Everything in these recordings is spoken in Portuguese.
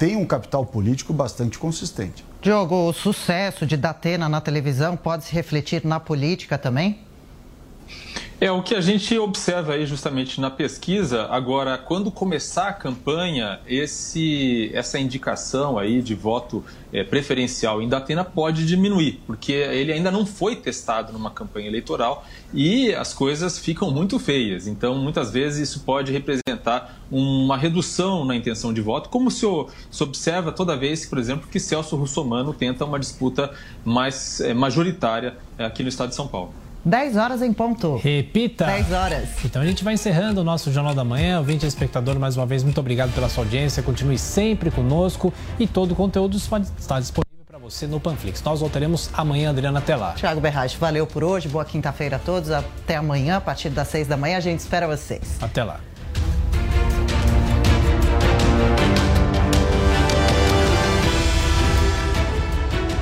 Tem um capital político bastante consistente. Diogo, o sucesso de Datena na televisão pode se refletir na política também? É o que a gente observa aí justamente na pesquisa. Agora, quando começar a campanha, esse, essa indicação aí de voto é, preferencial em Datena pode diminuir, porque ele ainda não foi testado numa campanha eleitoral e as coisas ficam muito feias. Então, muitas vezes isso pode representar uma redução na intenção de voto, como se, se observa toda vez, por exemplo, que Celso Russomano tenta uma disputa mais é, majoritária é, aqui no estado de São Paulo. 10 horas em ponto. Repita. 10 horas. Então a gente vai encerrando o nosso Jornal da Manhã. Ouvinte e espectador, mais uma vez, muito obrigado pela sua audiência. Continue sempre conosco e todo o conteúdo está disponível para você no Panflix. Nós voltaremos amanhã, Adriana, até lá. Tiago Berrache, valeu por hoje. Boa quinta-feira a todos. Até amanhã, a partir das 6 da manhã. A gente espera vocês. Até lá.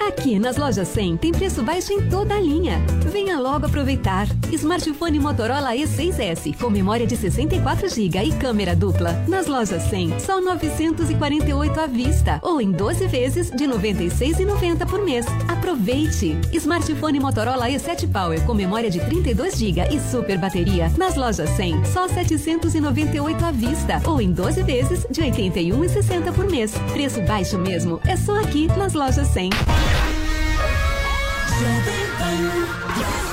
Aqui nas lojas 100 tem preço baixo em toda a linha. Venha logo aproveitar. Smartphone Motorola E6S com memória de 64 GB e câmera dupla. Nas lojas 100, só 948 à vista ou em 12 vezes de 96,90 por mês. Aproveite. Smartphone Motorola E7 Power com memória de 32 GB e super bateria. Nas lojas 100, só 798 à vista ou em 12 vezes de 81,60 por mês. Preço baixo mesmo. É só aqui nas lojas 100. to be you.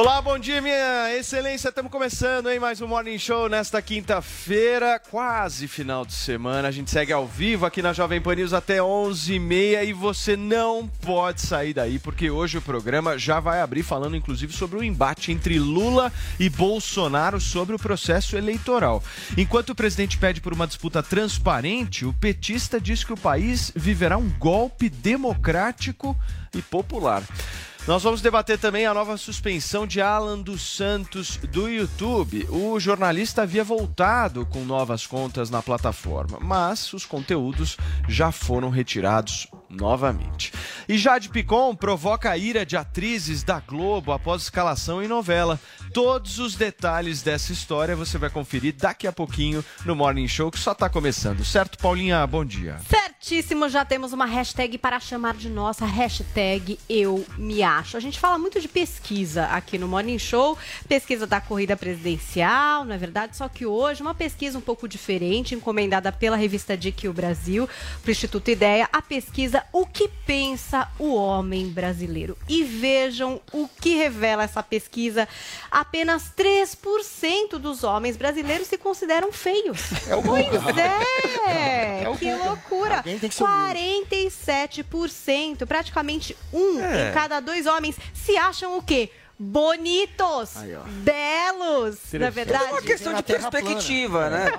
Olá, bom dia, minha excelência. Estamos começando, hein? Mais um Morning Show nesta quinta-feira, quase final de semana. A gente segue ao vivo aqui na Jovem Pan News até 11h30 e você não pode sair daí, porque hoje o programa já vai abrir falando, inclusive, sobre o embate entre Lula e Bolsonaro sobre o processo eleitoral. Enquanto o presidente pede por uma disputa transparente, o petista diz que o país viverá um golpe democrático e popular. Nós vamos debater também a nova suspensão de Alan dos Santos do YouTube. O jornalista havia voltado com novas contas na plataforma, mas os conteúdos já foram retirados novamente. E Jade Picon provoca a ira de atrizes da Globo após escalação em novela. Todos os detalhes dessa história você vai conferir daqui a pouquinho no Morning Show, que só está começando. Certo, Paulinha? Bom dia. Certíssimo, já temos uma hashtag para chamar de nossa, hashtag eu me acho. A gente fala muito de pesquisa aqui no Morning Show, pesquisa da corrida presidencial, não é verdade? Só que hoje uma pesquisa um pouco diferente, encomendada pela revista DIC Brasil, para o Instituto Ideia, a pesquisa O que pensa o homem brasileiro. E vejam o que revela essa pesquisa. Apenas 3% dos homens brasileiros se consideram feios. É o pois Google. é, É o que Google. loucura. Alguém tem que ser humilde. 47%, praticamente um É. em cada dois homens se acham o quê? Bonitos, Aí, belos, na Interessante. verdade. É uma questão de perspectiva, né?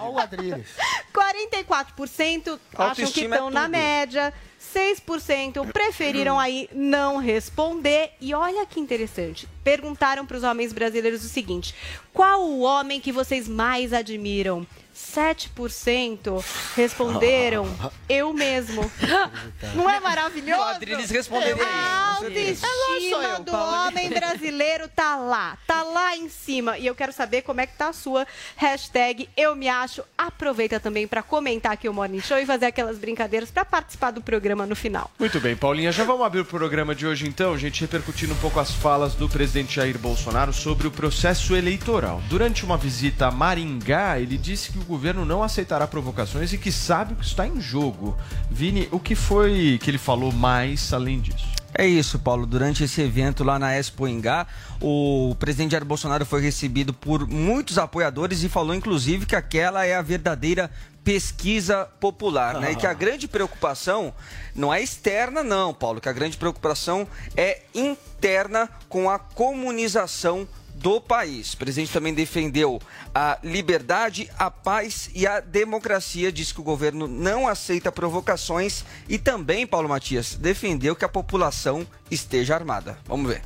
44% acham que é estão na média. 6% preferiram aí não responder. E olha que interessante. Perguntaram para os homens brasileiros o seguinte: qual o homem que vocês mais admiram? 7% responderam eu mesmo. Não é maravilhoso? Adriles responderia A certeza. autoestima do homem brasileiro tá lá, tá lá em cima. E eu quero saber como é que tá a sua hashtag eu me acho. Aproveita também para comentar aqui o Morning Show e fazer aquelas brincadeiras para participar do programa no final. Muito bem, Paulinha. Já vamos abrir o programa de hoje então, gente, repercutindo um pouco as falas do presidente Jair Bolsonaro sobre o processo eleitoral. Durante uma visita a Maringá, ele disse que o governo não aceitará provocações e que sabe o que está em jogo. Vini, o que foi que ele falou mais além disso? É isso, Paulo. Durante esse evento lá na Expo Ingá, o presidente Jair Bolsonaro foi recebido por muitos apoiadores e falou, inclusive, que aquela é a verdadeira pesquisa popular, né? E que a grande preocupação não é externa, não, Paulo, que a grande preocupação é interna com a comunização do país. O presidente também defendeu a liberdade, a paz e a democracia. Disse que o governo não aceita provocações e também, Paulo Matias, defendeu que a população esteja armada. Vamos ver.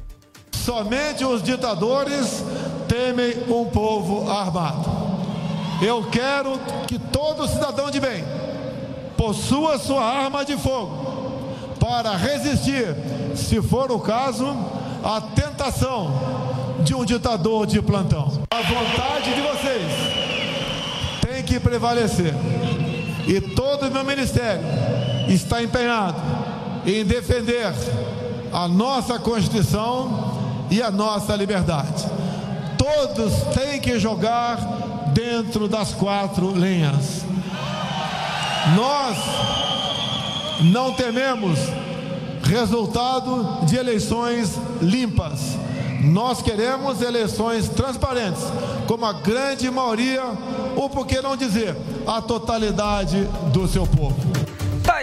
Somente os ditadores temem um povo armado. Eu quero que todo cidadão de bem possua sua arma de fogo para resistir, se for o caso, à tentação de um ditador de plantão. A vontade de vocês tem que prevalecer. E todo o meu ministério está empenhado em defender a nossa Constituição e a nossa liberdade. Todos têm que jogar dentro das quatro linhas. Nós não tememos resultado de eleições limpas. Nós queremos eleições transparentes, como a grande maioria, ou por que não dizer, a totalidade do seu povo.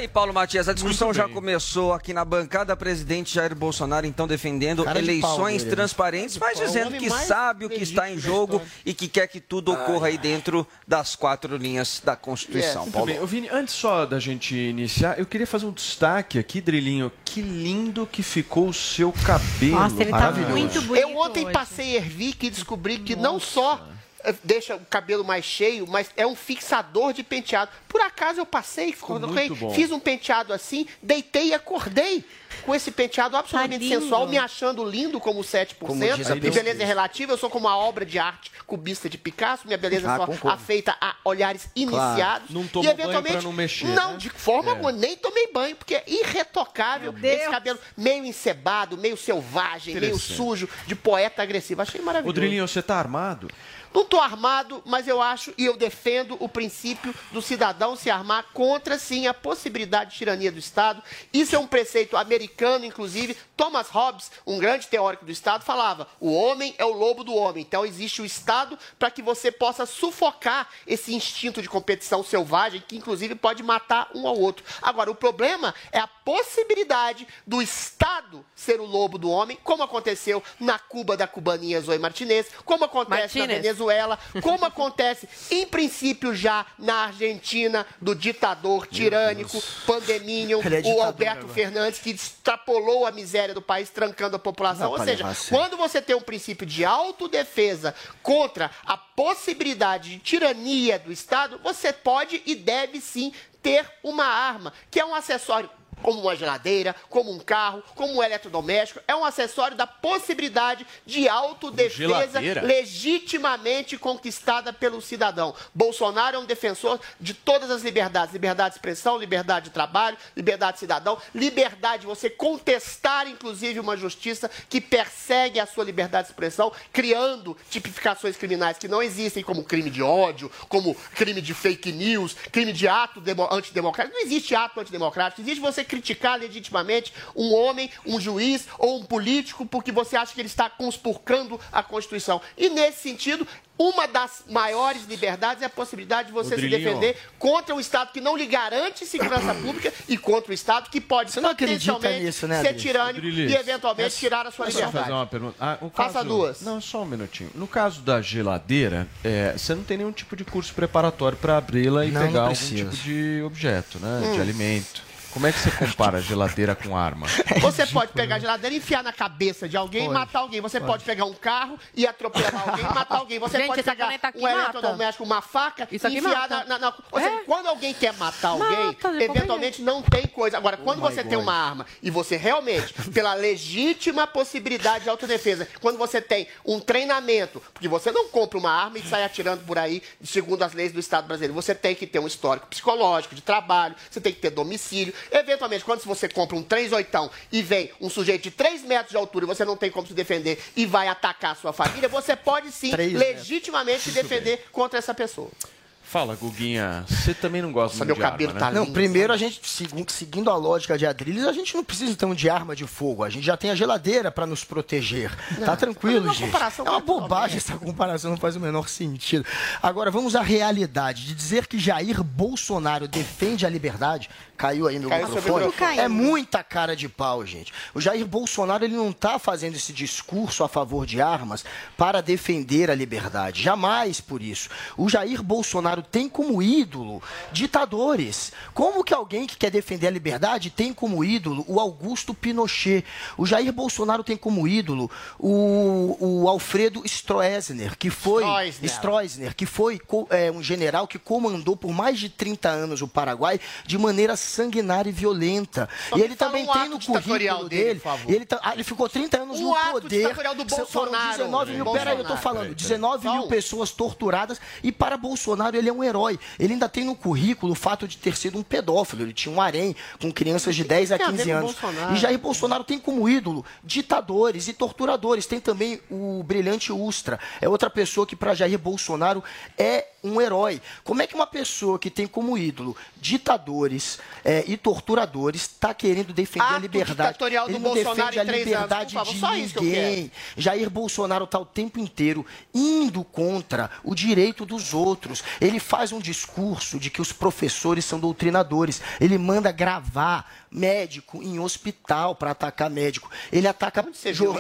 Aí, Paulo Matias. A discussão já começou aqui na bancada. Presidente Jair Bolsonaro, então, defendendo Cara de eleições pau transparentes, mas É o dizendo que sabe o que está em jogo e que quer que tudo ocorra aí dentro das quatro linhas da Constituição. Muito Paulo. bem. Vini, antes só da gente iniciar, eu queria fazer um destaque aqui, Drilinho. Que lindo que ficou o seu cabelo. Nossa, ele tá Maravilhoso. muito bonito Eu ontem hoje. passei Ervic e descobri que não só deixa o cabelo mais cheio, mas é um fixador de penteado. Por acaso eu passei, fiz um penteado assim, deitei e acordei com esse penteado absolutamente Tá sensual, me achando lindo como 7%. Como diz a pesquisa. beleza é relativa, eu sou como uma obra de arte cubista de Picasso, minha beleza Ah, é só concordo. afeita a olhares iniciados. Não e tomou banho eventualmente, pra não mexer, Não, né? de forma É. alguma, nem tomei banho, porque é irretocável esse cabelo meio encebado, meio selvagem, meio sujo, de poeta agressivo. Achei Ô, maravilhoso. Drilinho, você tá armado? Não estou armado, mas eu acho e eu defendo o princípio do cidadão se armar contra, sim, a possibilidade de tirania do Estado. Isso é um preceito americano, inclusive. Thomas Hobbes, um grande teórico do Estado, falava: o homem é o lobo do homem. Então existe o Estado para que você possa sufocar esse instinto de competição selvagem, que inclusive pode matar um ao outro. Agora, o problema é a possibilidade do Estado ser o lobo do homem, como aconteceu na Cuba da cubaninha Zoe Martinez, como acontece na Martínez. Venezuela, como acontece, em princípio, já na Argentina, do ditador tirânico, pandeminion, é o Alberto agora. Fernandes, que extrapolou a miséria do país, trancando a população. Dá Ou seja, quando você tem um princípio de autodefesa contra a possibilidade de tirania do Estado, você pode e deve sim ter uma arma, que é um acessório como uma geladeira, como um carro, como um eletrodoméstico, é um acessório da possibilidade de autodefesa geladeira? legitimamente conquistada pelo cidadão. Bolsonaro é um defensor de todas as liberdades: liberdade de expressão, liberdade de trabalho, liberdade de cidadão, liberdade de você contestar, inclusive, uma justiça que persegue a sua liberdade de expressão, criando tipificações criminais que não existem, como crime de ódio, como crime de fake news, crime de ato demo- antidemocrático. Não existe ato antidemocrático, existe você criticar legitimamente um homem, um juiz ou um político porque você acha que ele está conspurcando a Constituição. E nesse sentido, uma das maiores liberdades é a possibilidade de você se Rodriguinho. defender contra um Estado que não lhe garante segurança pública e contra o Estado que pode Você não potencialmente nisso, né, ser tirânico e eventualmente tirar a sua Posso fazer liberdade. uma pergunta? Ah, o Faça caso- duas. Não, só um minutinho. No caso da geladeira, é, você não tem nenhum tipo de curso preparatório para abri-la e Não, não pegar algum precisa. tipo de objeto, né? Hum. De alimento. Como é que você compara a geladeira com arma? Você pode pegar a geladeira e enfiar na cabeça de alguém e Pode, matar alguém. Você pode. pegar um carro e atropelar alguém e matar alguém. Você Gente, pode essa pegar caneta aqui um mata. eletrodoméstico, uma faca Isso e aqui enfiar mata. na, na, na- Ou seja, É. quando alguém quer matar alguém, Mata, eventualmente não tem coisa. Agora, quando Oh my você tem God. uma arma e você realmente, pela legítima possibilidade de autodefesa, quando você tem um treinamento, porque você não compra uma arma e sai atirando por aí, segundo as leis do Estado brasileiro, você tem que ter um histórico psicológico, de trabalho, você tem que ter domicílio. Eventualmente, quando você compra um 38 e vem um sujeito de 3 metros de altura e você não tem como se defender e vai atacar a sua família, você pode sim legitimamente se defender contra essa pessoa. Fala, Guguinha. Você também não gosta Nossa, muito de arma, né? Não, primeiro a gente, segu- seguindo a lógica de Adriles, a gente não precisa então de arma de fogo. A gente já tem a geladeira para nos proteger. tá tranquilo, uma gente. É uma bobagem essa comparação, não faz o menor sentido. Agora, vamos à realidade. De dizer que Jair Bolsonaro defende a liberdade, caiu aí meu Caiu microfone, microfone. é muita cara de pau, gente. O Jair Bolsonaro ele não está fazendo esse discurso a favor de armas para defender a liberdade. Jamais por isso. O Jair Bolsonaro tem como ídolo ditadores. Como que alguém que quer defender a liberdade tem como ídolo o Augusto Pinochet? O Jair Bolsonaro tem como ídolo o, o Alfredo Stroessner, que foi Stroessner. Stroessner, que foi é, um general que comandou por mais de 30 anos o Paraguai de maneira sanguinária e violenta. Só e ele também um tem no currículo dele, dele. ele, tá- ah, ele ficou 30 anos O no ato poder. do Foram Bolsonaro, 19 mil, peraí, eu tô falando. Peraí, 19 mil pessoas torturadas e para Bolsonaro ele é um herói. Ele ainda tem no currículo o fato de ter sido um pedófilo. Ele tinha um harém com crianças de 10 a tem a ver 15 com anos. E Jair Bolsonaro tem como ídolo ditadores e torturadores. Tem também o brilhante Ustra. É outra pessoa que para Jair Bolsonaro é um herói. Como é que uma pessoa que tem como ídolo ditadores é, e torturadores está querendo defender a Ato liberdade? ditatorial do Ele não Bolsonaro defende a anos, liberdade favor, de isso que ninguém. Jair Bolsonaro está o tempo inteiro indo contra o direito dos outros. Ele faz um discurso de que os professores são doutrinadores. Ele manda gravar médico em hospital para atacar médico. Ele ataca,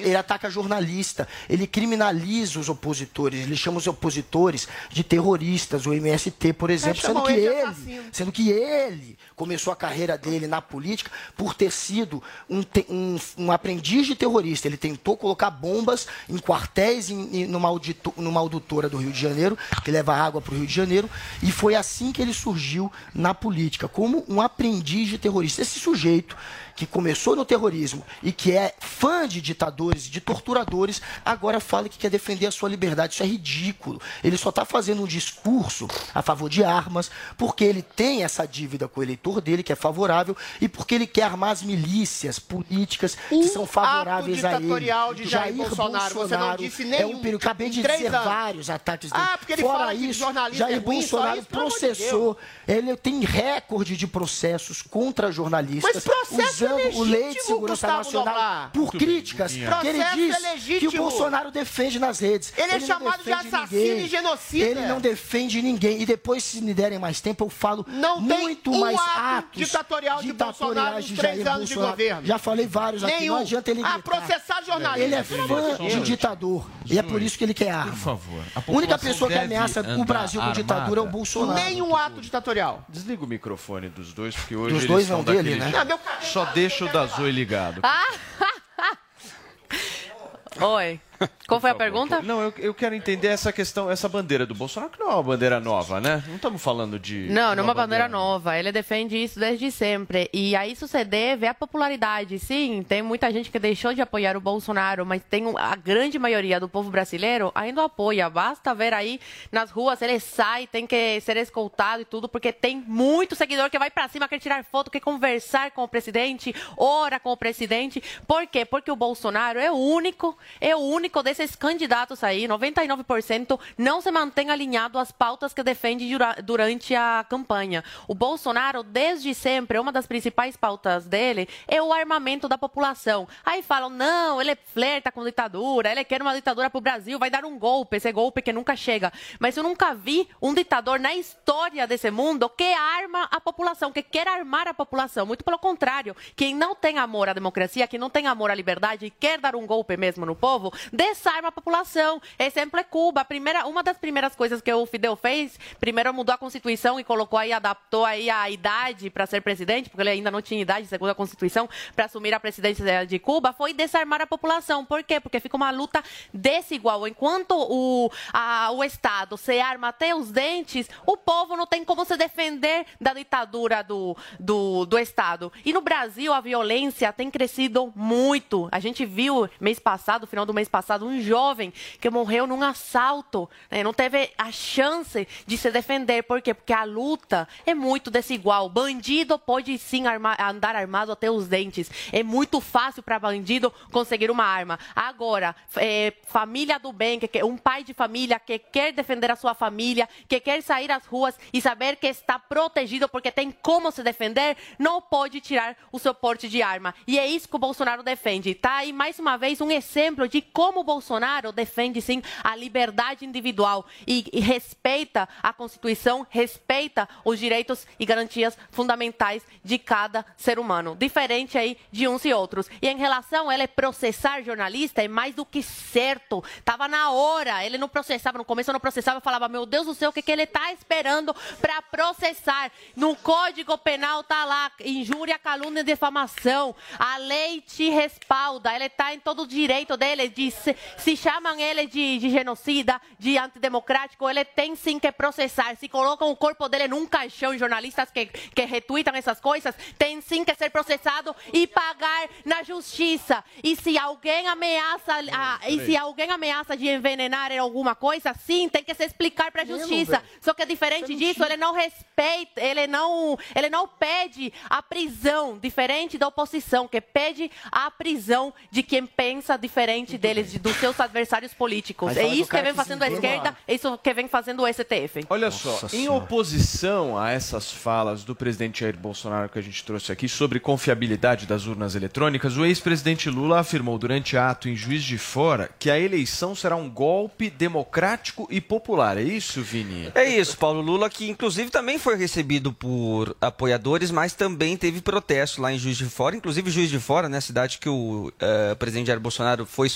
ele ataca jornalista. Ele criminaliza os opositores. Ele chama os opositores de terroristas, o MST, por exemplo, sendo que ele sendo que ele começou a carreira dele na política por ter sido um, um- um aprendiz de terrorista. Ele tentou colocar bombas em quartéis em, em- numa, audito- numa auditora do Rio de Janeiro, que leva água para o Rio de Janeiro, e foi assim que ele surgiu na política, como um aprendiz de terrorista. Esse sujeito que começou no terrorismo e que é fã de ditadores, de torturadores, agora fala que quer defender a sua liberdade. Isso é ridículo. Ele só está fazendo um discurso a favor de armas porque ele tem essa dívida com o eleitor dele, que é favorável, e porque ele quer armar as milícias políticas que são favoráveis a ele. ditatorial de Jair Bolsonaro, você não disse É nenhum um período. Acabei de dizer anos. vários ataques dele. Ah, porque ele Fora fala que isso, jornalista Jair é ruim, Bolsonaro isso, amor de processou. Ele tem recorde de processos contra jornalistas. Mas processo é o lei de segurança Gustavo nacional Dobrar. por Muito bem, críticas Guguinha. que ele Processo diz é que o. Bolsonaro defende nas redes. Ele é não chamado de assassino ninguém. e genocida. Ele não defende ninguém. E depois, se me derem mais tempo, eu falo Não tem muito um mais ato atos ditatorial de Bolsonaro nos de três Jair anos de Bolsonaro. governo. Já falei vários aqui, Nenhum. não adianta ele Ah, gritar. processar jornalista. Ele é fã de de ditador. E é por isso que ele quer arma. Por favor. A única pessoa que ameaça o Brasil com ditadura é o Bolsonaro. Nenhum ato ditatorial. Desliga o microfone dos dois, porque hoje Dos eles dois estão não, dele, né? Ah, Só deixa o da ligado. Oi. Qual foi a pergunta? Não, eu, eu quero entender essa questão, essa bandeira do Bolsonaro, que não é uma bandeira nova, né? Não estamos falando de. Não, não é uma bandeira nova. Ele defende isso desde sempre. E a isso se deve à popularidade. Sim, tem muita gente que deixou de apoiar o Bolsonaro, mas tem a grande maioria do povo brasileiro ainda apoia. Basta ver aí nas ruas, ele sai, tem que ser escoltado e tudo, porque tem muito seguidor que vai pra cima, quer tirar foto, quer conversar com o presidente, ora com o presidente. Por quê? Porque o Bolsonaro é o único, é o único desses candidatos aí, 99%, não se mantém alinhado às pautas que defende dura- durante a campanha. O Bolsonaro, desde sempre, uma das principais pautas dele é o armamento da população. Aí falam, não, ele flerta com ditadura, ele quer uma ditadura pro Brasil, vai dar um golpe, esse golpe que nunca chega. Mas eu nunca vi um ditador na história desse mundo que arma a população, que quer armar a população. Muito pelo contrário, quem não tem amor à democracia, quem não tem amor à liberdade e quer dar um golpe mesmo no povo, desarma a população. Exemplo é Cuba. A primeira, uma das primeiras coisas que o Fidel fez, primeiro mudou a Constituição e colocou aí, adaptou aí a idade para ser presidente, porque ele ainda não tinha idade, segundo a Constituição, para assumir a presidência de Cuba, foi desarmar a população. Por quê? Porque fica uma luta desigual. Enquanto o, a- o Estado se arma até os dentes, o povo não tem como se defender da ditadura do, do, do Estado. E no Brasil, a violência tem crescido muito. A gente viu mês passado, final do mês passado, passado, um jovem que morreu num assalto, né? não teve a chance de se defender. Por quê? Porque a luta é muito desigual. Bandido pode sim andar armado até os dentes. É muito fácil para bandido conseguir uma arma. Agora, é, família do bem, que, um pai de família que quer defender a sua família, que quer sair às ruas e saber que está protegido porque tem como se defender, não pode tirar o seu porte de arma. E é isso que o Bolsonaro defende. Tá aí mais uma vez um exemplo de como o Bolsonaro defende sim a liberdade individual e, e respeita a Constituição, respeita os direitos e garantias fundamentais de cada ser humano, diferente aí de uns e outros. E em relação a ele processar jornalista é mais do que certo. Tava na hora. Ele não processava no começo, eu não processava, eu falava: "Meu Deus do céu, o que que ele está esperando para processar?" No Código Penal tá lá injúria, calúnia e defamação. A lei te respalda. Ele está em todo o direito dele de se, se chamam ele de, de genocida, de antidemocrático, ele tem sim que processar. Se colocam o corpo dele num caixão, jornalistas que, que retweetam essas coisas, tem sim que ser processado e pagar na justiça. E se alguém ameaça, a, e se alguém ameaça de envenenar alguma coisa, sim, tem que se explicar para a justiça. Só que diferente disso, ele não respeita, ele não, ele não pede a prisão, diferente da oposição, que pede a prisão de quem pensa diferente deles, de, dos seus adversários políticos. É isso que vem que fazendo a esquerda, é isso que vem fazendo o STF. Olha só, em oposição a essas falas do presidente Jair Bolsonaro que a gente trouxe aqui sobre confiabilidade das urnas eletrônicas, o ex-presidente Lula afirmou durante ato em Juiz de Fora que a eleição será um golpe democrático e popular. É isso, Vini? É isso, Paulo Lula, que inclusive também foi recebido por apoiadores, mas também teve protesto lá em Juiz de Fora, inclusive Juiz de Fora, né, cidade que o eh, presidente Jair Bolsonaro foi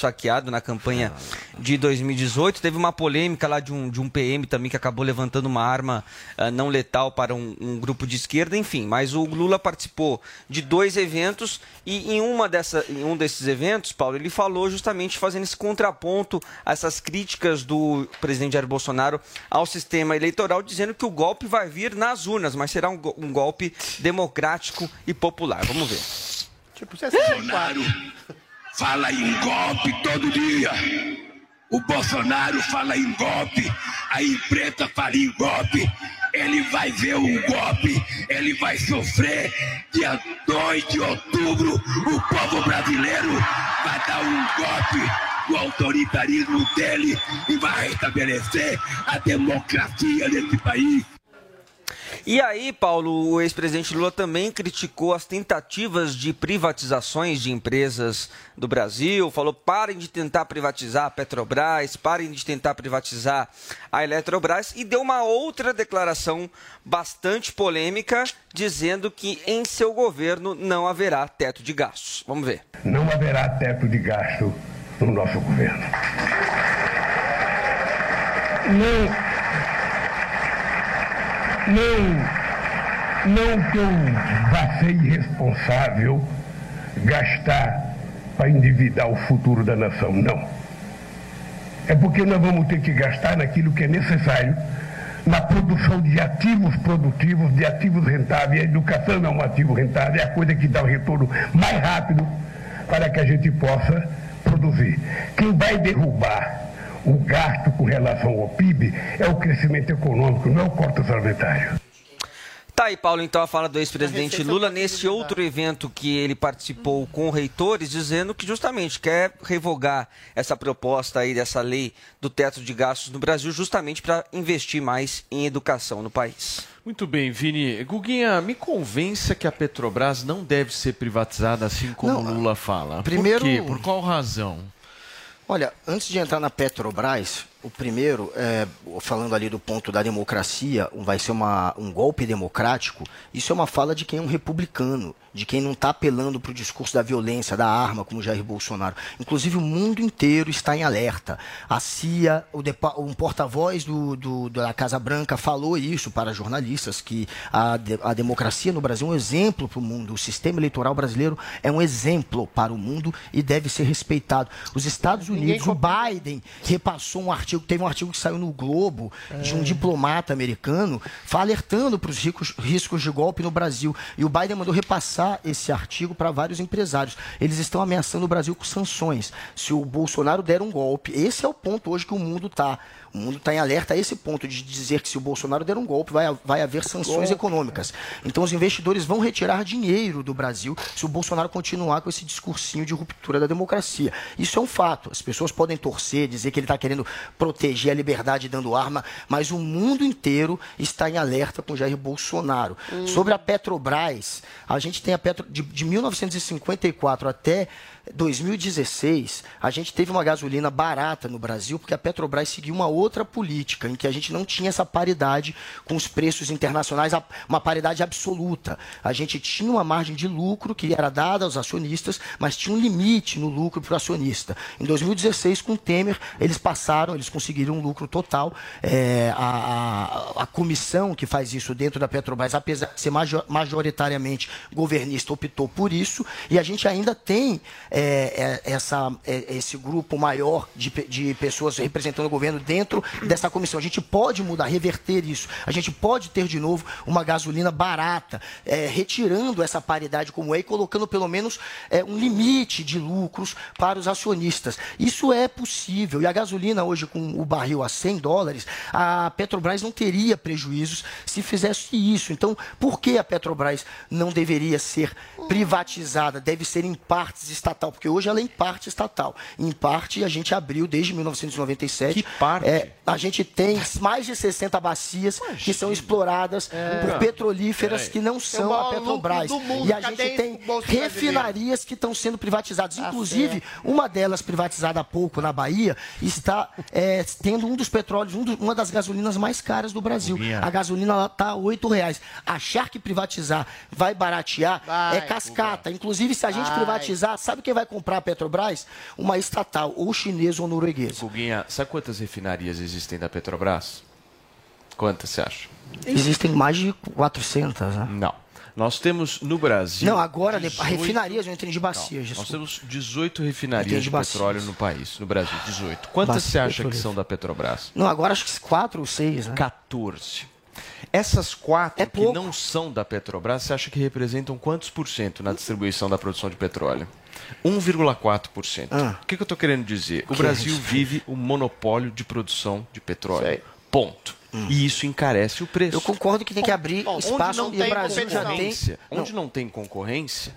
na campanha de 2018. Teve uma polêmica lá de um, de um PM também que acabou levantando uma arma ah, não letal para um, um grupo de esquerda, enfim. Mas o Lula participou de dois eventos e em, uma dessa, em um desses eventos, Paulo, ele falou justamente fazendo esse contraponto a essas críticas do presidente Jair Bolsonaro ao sistema eleitoral, dizendo que o golpe vai vir nas urnas, mas será um, um golpe democrático e popular. Vamos ver. Tipo, você Bolsonaro fala em golpe todo dia. O Bolsonaro fala em golpe. A imprensa fala em golpe. Ele vai ver o golpe. Ele vai sofrer. Dia 2 de outubro, o povo brasileiro vai dar um golpe do autoritarismo dele e vai restabelecer a democracia nesse país. E aí, Paulo, o ex-presidente Lula também criticou as tentativas de privatizações de empresas do Brasil. Falou: parem de tentar privatizar a Petrobras, parem de tentar privatizar a Eletrobras. E deu uma outra declaração bastante polêmica, dizendo que em seu governo não haverá teto de gastos. Vamos ver. Não haverá teto de gasto no nosso governo. Não. Não. Não que eu vá ser irresponsável gastar para endividar o futuro da nação. Não. É porque nós vamos ter que gastar naquilo que é necessário na produção de ativos produtivos, de ativos rentáveis. A educação é um ativo rentável, é a coisa que dá o retorno mais rápido para que a gente possa produzir. Quem vai derrubar o gasto com relação ao PIB é o crescimento econômico, não é o corte orçamentário. Tá aí, Paulo, então a fala do ex-presidente Lula nesse outro evento que ele participou com reitores, dizendo que justamente quer revogar essa proposta aí dessa lei do teto de gastos no Brasil, justamente para investir mais em educação no país. Muito bem, Vini. Guguinha, me convença que a Petrobras não deve ser privatizada assim como o Lula fala. primeiro- Por quê? Por qual razão? Olha, antes de entrar na Petrobras, o primeiro, é, falando ali do ponto da democracia, vai ser uma, um golpe democrático, isso é uma fala de quem? É um republicano, de quem não está apelando para o discurso da violência, da arma, como Jair Bolsonaro. Inclusive, o mundo inteiro está em alerta. A CIA, o um porta-voz do, do- da Casa Branca falou isso para jornalistas, que a, de- a democracia no Brasil é um exemplo para o mundo. O sistema eleitoral brasileiro é um exemplo para o mundo e deve ser respeitado. Os Estados Unidos, o Biden repassou um artigo teve um artigo que saiu no Globo de um diplomata americano alertando para os riscos de golpe no Brasil. E o Biden mandou repassar esse artigo para vários empresários. Eles estão ameaçando o Brasil com sanções. Se o Bolsonaro der um golpe, esse é o ponto hoje que o mundo está. O mundo está em alerta a esse ponto de dizer que se o Bolsonaro der um golpe, vai, vai haver sanções econômicas. Então os investidores vão retirar dinheiro do Brasil se o Bolsonaro continuar com esse discursinho de ruptura da democracia. Isso é um fato. As pessoas podem torcer, dizer que ele está querendo proteger a liberdade dando arma, mas o mundo inteiro está em alerta com Jair Bolsonaro. Sobre a Petrobras, a gente tem a Petro de, de 1954 até 2016, a gente teve uma gasolina barata no Brasil porque a Petrobras seguiu uma outra política em que a gente não tinha essa paridade com os preços internacionais, uma paridade absoluta. A gente tinha uma margem de lucro que era dada aos acionistas, mas tinha um limite no lucro para o acionista. Em 2016, com o Temer, eles passaram, eles conseguiram um lucro total. É, a, a- a comissão que faz isso dentro da Petrobras, apesar de ser major- majoritariamente governista, optou por isso. E a gente ainda tem é, é, essa, é, esse grupo maior de, de pessoas representando o governo dentro dessa comissão. A gente pode mudar, reverter isso. A gente pode ter de novo uma gasolina barata, é, retirando essa paridade como é e colocando pelo menos é, um limite de lucros para os acionistas. Isso é possível. E a gasolina hoje com o barril a 100 dólares, a Petrobras não teria prejuízos se fizesse isso. Então, por que a Petrobras não deveria ser privatizada? Deve ser em partes estatal, porque hoje ela é em parte estatal. Em parte a gente abriu desde 1997. Que parte? a gente tem mais de 60 bacias que são exploradas por petrolíferas Peraí. que não É o são a Petrobras. mundo. E a gente tem refinarias que estão sendo privatizadas. Inclusive, uma delas privatizada há pouco na Bahia está é, tendo um dos petróleos, um do- uma das gasolinas mais caras do Brasil. A gasolina está a R$ reais. Achar que privatizar vai baratear Vai, é cascata. Inclusive, se a gente Vai. privatizar, sabe quem vai comprar a Petrobras? Uma estatal, ou chinesa ou norueguesa. Guguinha, sabe quantas refinarias existem da Petrobras? Quantas você acha? Existem mais de 400, né? Não. Nós temos no Brasil. Não, agora, 18 a refinarias, eu entrei de bacias. Não, nós temos 18 refinarias de bacias. petróleo no país, no Brasil. 18. Quantas Bacia você acha que petrolífera. são da Petrobras? Não, agora acho que 4 ou 6, né? 14. Essas quatro É que não são da Petrobras, você acha que representam quantos por cento na distribuição da produção de petróleo? 1,4%. Ah. O que, que eu estou querendo dizer? O que é Brasil isso? vive um monopólio de produção de petróleo. Sei. Ponto. E isso encarece o preço. Eu concordo que tem que abrir Bom, onde espaço não e tem o Brasil já tem. concorrência, Onde não tem concorrência,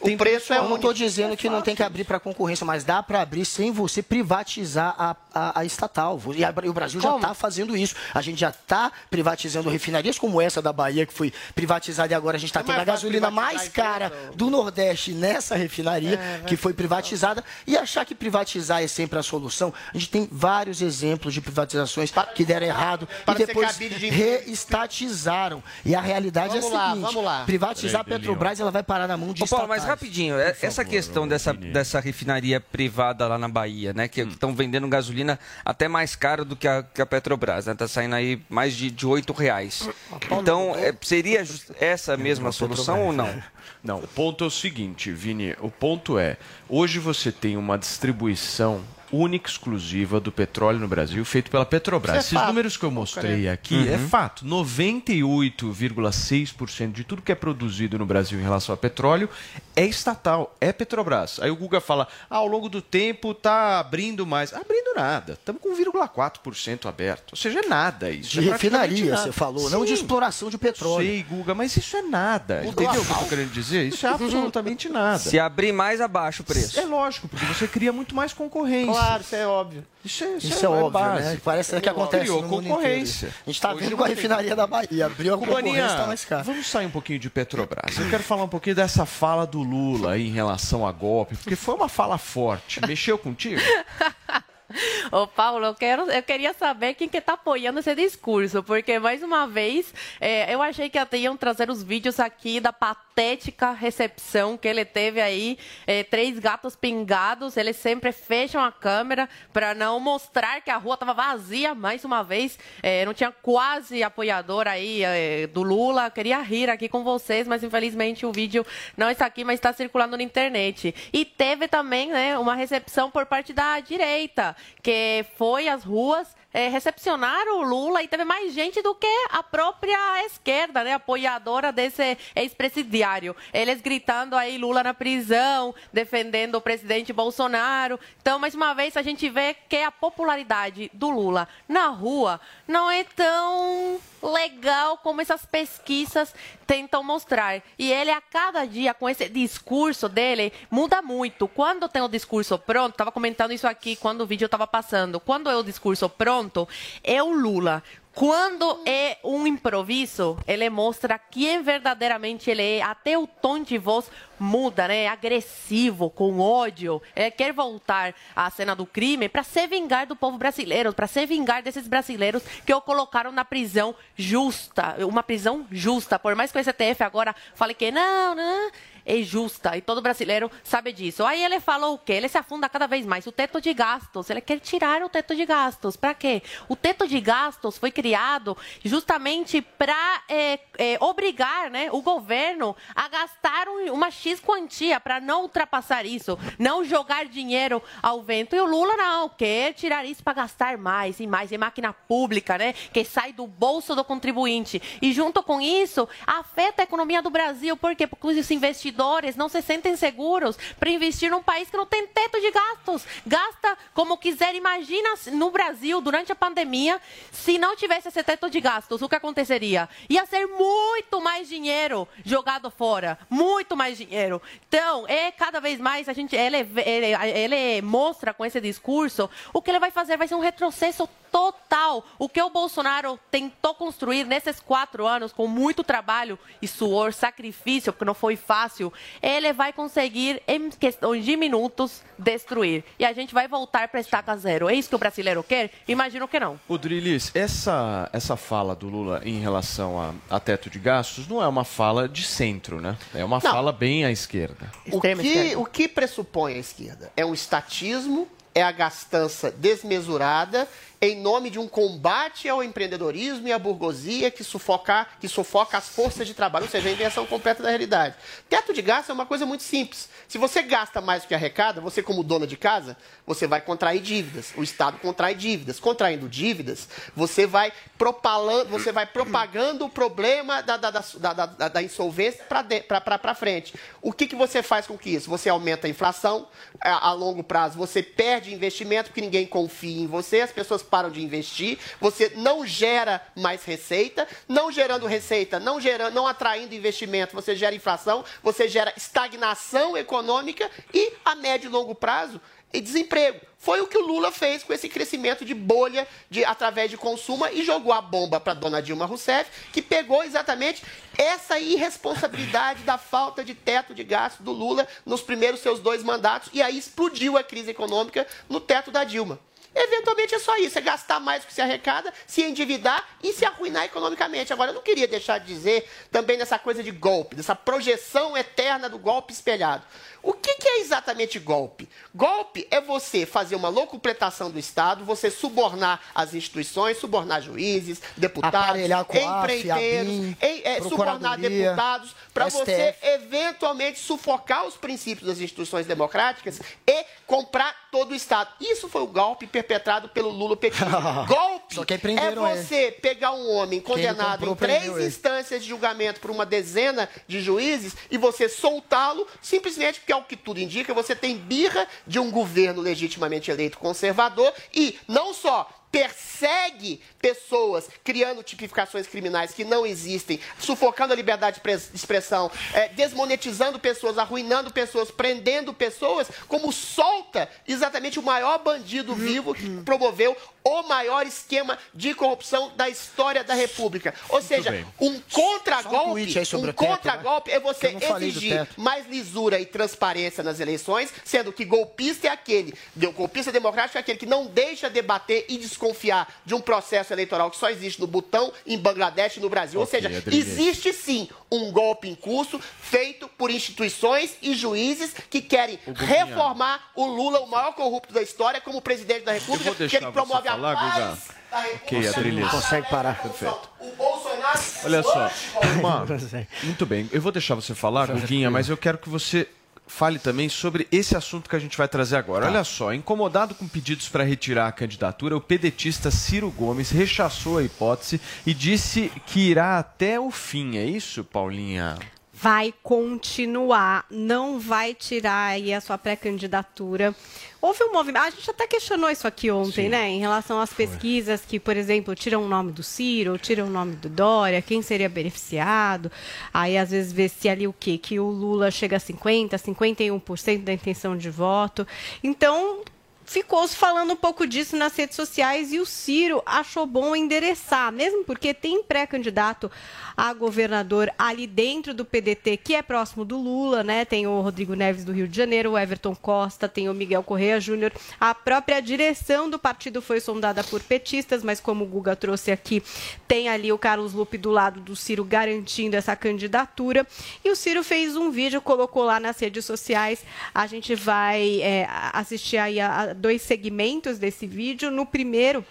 O preço é Eu não estou dizendo que não tem que abrir para concorrência, mas dá para abrir sem você privatizar a, a, a estatal. E, a- e o Brasil já está fazendo isso. A gente já está privatizando refinarias como essa da Bahia, que foi privatizada e agora a gente está É tendo a gasolina mais cara do Nordeste nessa refinaria, que foi privatizada. E achar que privatizar é sempre a solução. A gente tem vários exemplos de privatizações que deram errado para e depois de- reestatizaram. E a realidade Vamos é a lá, seguinte: vamos lá. privatizar a Petrobras, ela vai parar na mão de Ô, Paulo, mas rapidinho, é- essa questão dessa, dessa refinaria privada lá na Bahia, né? Hum. Que estão vendendo gasolina até mais caro do que a, que a Petrobras, né? Tá saindo aí mais de, de 8 reais. Então, é, seria essa mesma solução ou não? Não, o ponto é o seguinte, Vini. O ponto é, hoje você tem uma distribuição única e exclusiva do petróleo no Brasil feito pela Petrobras. É Esses fato. números que eu mostrei aqui Uhum. é fato. 98,6% de tudo que é produzido no Brasil em relação a petróleo é estatal, é Petrobras. Aí o Guga fala, ah, ao longo do tempo tá abrindo mais. Abrindo nada. Estamos com 1,4% aberto. Ou seja, é nada isso. De é refinaria, nada. você falou, não de Sim. exploração de petróleo. Sei, Guga, mas isso é nada. Entendeu o que eu tô querendo dizer? Isso é absolutamente nada. Se abrir mais, abaixa o preço. É lógico, porque você cria muito mais concorrência. Claro, isso é óbvio. Isso é, Isso é, óbvio, básico. né? Parece que acontece Criou no mundo concorrência. inteiro. A gente está vendo com a refinaria da Bahia. Abriu a concorrência, está mais caro. vamos sair um pouquinho de Petrobras. Eu quero falar um pouquinho dessa fala do Lula aí em relação a golpe, porque foi uma fala forte. Mexeu contigo? Ô, Paulo, eu, quero, eu queria saber quem que tá apoiando esse discurso, porque, mais uma vez, é, eu achei que até iam trazer os vídeos aqui da patrulha patética recepção que ele teve aí. É, três gatos pingados. Eles sempre fecham a câmera para não mostrar que a rua estava vazia mais uma vez. É, não tinha quase apoiador aí é, do Lula. Queria rir aqui com vocês, mas infelizmente o vídeo não está aqui, mas está circulando na internet. E teve também né, uma recepção por parte da direita, que foi às ruas é, recepcionaram o Lula e teve mais gente do que a própria esquerda, né, apoiadora desse ex-presidiário. Eles gritando aí Lula na prisão, defendendo o presidente Bolsonaro. Então, mais uma vez, a gente vê que a popularidade do Lula na rua não é tão legal como essas pesquisas tentam mostrar. E ele, a cada dia, com esse discurso dele, muda muito. Quando tem o discurso pronto, estava comentando isso aqui quando o vídeo estava passando. Quando é o discurso pronto, é o Lula quando é um improviso, ele mostra quem verdadeiramente ele é. Até o tom de voz muda, né? É agressivo, com ódio. Ele quer voltar à cena do crime para se vingar do povo brasileiro, para se vingar desses brasileiros que o colocaram na prisão justa. Uma prisão justa. Por mais que o STF agora fale que não, não é justa e todo brasileiro sabe disso. Aí ele falou o quê? Ele se afunda cada vez mais. O teto de gastos, ele quer tirar o teto de gastos. Para quê? O teto de gastos foi criado justamente para é, é, obrigar né, o governo a gastar uma X quantia para não ultrapassar isso, não jogar dinheiro ao vento. E o Lula não quer tirar isso para gastar mais e mais. É máquina pública, né? Que sai do bolso do contribuinte. E junto com isso, afeta a economia do Brasil. Por quê? Porque os investidores investidores não se sentem seguros para investir num país que não tem teto de gastos. Gasta como quiser. Imagina no Brasil, durante a pandemia, se não tivesse esse teto de gastos, o que aconteceria? Ia ser muito mais dinheiro jogado fora. Muito mais dinheiro. Então, é cada vez mais a gente. Ele, ele, ele mostra com esse discurso o que ele vai fazer vai ser um retrocesso total. O que o Bolsonaro tentou construir nesses quatro anos, com muito trabalho e suor, sacrifício, porque não foi fácil, ele vai conseguir, em questões de minutos, destruir. E a gente vai voltar para estaca zero. É isso que o brasileiro quer? Imagino que não. O Drilis, essa, essa fala do Lula em relação a, a, teto de gastos não é uma fala de centro, né? É uma não. fala bem à esquerda. O que, o que pressupõe a esquerda? É um estatismo, é a gastança desmesurada em nome de um combate ao empreendedorismo e à burguesia que sufoca, que sufoca as forças de trabalho, ou seja, a invenção completa da realidade. Teto de gasto é uma coisa muito simples. Se você gasta mais do que arrecada, você como dona de casa, você vai contrair dívidas. O Estado contrai dívidas. Contraindo dívidas, você vai propalando, você vai propagando o problema da, da, da, da, da insolvência para frente. O que, que você faz com que isso? Você aumenta a inflação, a, a longo prazo você perde investimento, porque ninguém confia em você, as pessoas param de investir, você não gera mais receita, não gerando receita, não gerando, não atraindo investimento, você gera inflação, você gera estagnação econômica e a médio e longo prazo e desemprego. Foi o que o Lula fez com esse crescimento de bolha de, através de consumo e jogou a bomba para dona Dilma Rousseff, que pegou exatamente essa irresponsabilidade da falta de teto de gasto do Lula nos primeiros seus dois mandatos e aí explodiu a crise econômica no teto da Dilma. Eventualmente é só isso, é gastar mais do que se arrecada, se endividar e se arruinar economicamente. Agora, eu não queria deixar de dizer também nessa coisa de golpe, dessa projeção eterna do golpe espelhado. O que, que, é exatamente golpe? Golpe é você fazer uma locupletação do Estado, você subornar as instituições, subornar juízes, deputados, empreiteiros, em, é, subornar deputados, para você eventualmente sufocar os princípios das instituições democráticas e comprar todo o Estado. Isso foi o golpe perpetrado pelo Lula petismo. golpe é você ele. pegar um homem condenado em três instâncias de julgamento por uma dezena de juízes e você soltá-lo simplesmente porque, ao que tudo indica, você tem birra de um governo legitimamente eleito conservador e não só persegue pessoas criando tipificações criminais que não existem, sufocando a liberdade de expressão, é, desmonetizando pessoas, arruinando pessoas, prendendo pessoas, como solta exatamente o maior bandido vivo que promoveu o maior esquema de corrupção da história da República. Ou seja, bem. um contragolpe, um o teto, contragolpe né? é você exigir mais lisura e transparência nas eleições, sendo que golpista é aquele, golpista democrático é aquele que não deixa debater e desconfiar de um processo eleitoral que só existe no Butão, em Bangladesh e no Brasil. Ou Ok, seja, existe sim um golpe em curso feito por instituições e juízes que querem reformar o Lula, o maior corrupto da história, como presidente da República, que ele promove a falar, paz Guga. da República. Ok, Adriles. Consegue parar. Perfeito. O Bolsonaro Olha só, uma- muito bem. Eu vou deixar você falar, Guguinha, mas eu quero que você fale também sobre esse assunto que a gente vai trazer agora. Olha só, incomodado com pedidos para retirar a candidatura, o pedetista Ciro Gomes rechaçou a hipótese e disse que irá até o fim. É isso, Paulinha? Vai continuar, não vai tirar aí a sua pré-candidatura. Houve um movimento, a gente até questionou isso aqui ontem, né, em relação às pesquisas que, por exemplo, tiram o nome do Ciro, tiram o nome do Dória, quem seria beneficiado. Aí às vezes vê se ali o quê? Que o Lula chega a 50, 51% da intenção de voto. Então, ficou falando um pouco disso nas redes sociais e o Ciro achou bom endereçar, mesmo porque tem pré-candidato a governador ali dentro do PDT, que é próximo do Lula, né? Tem o Rodrigo Neves do Rio de Janeiro, o Everton Costa, tem o Miguel Correia Júnior. A própria direção do partido foi sondada por petistas, mas como o Guga trouxe aqui, tem ali o Carlos Lupe do lado do Ciro garantindo essa candidatura. E o Ciro fez um vídeo, colocou lá nas redes sociais. A gente vai é, assistir aí a dois segmentos desse vídeo. No primeiro,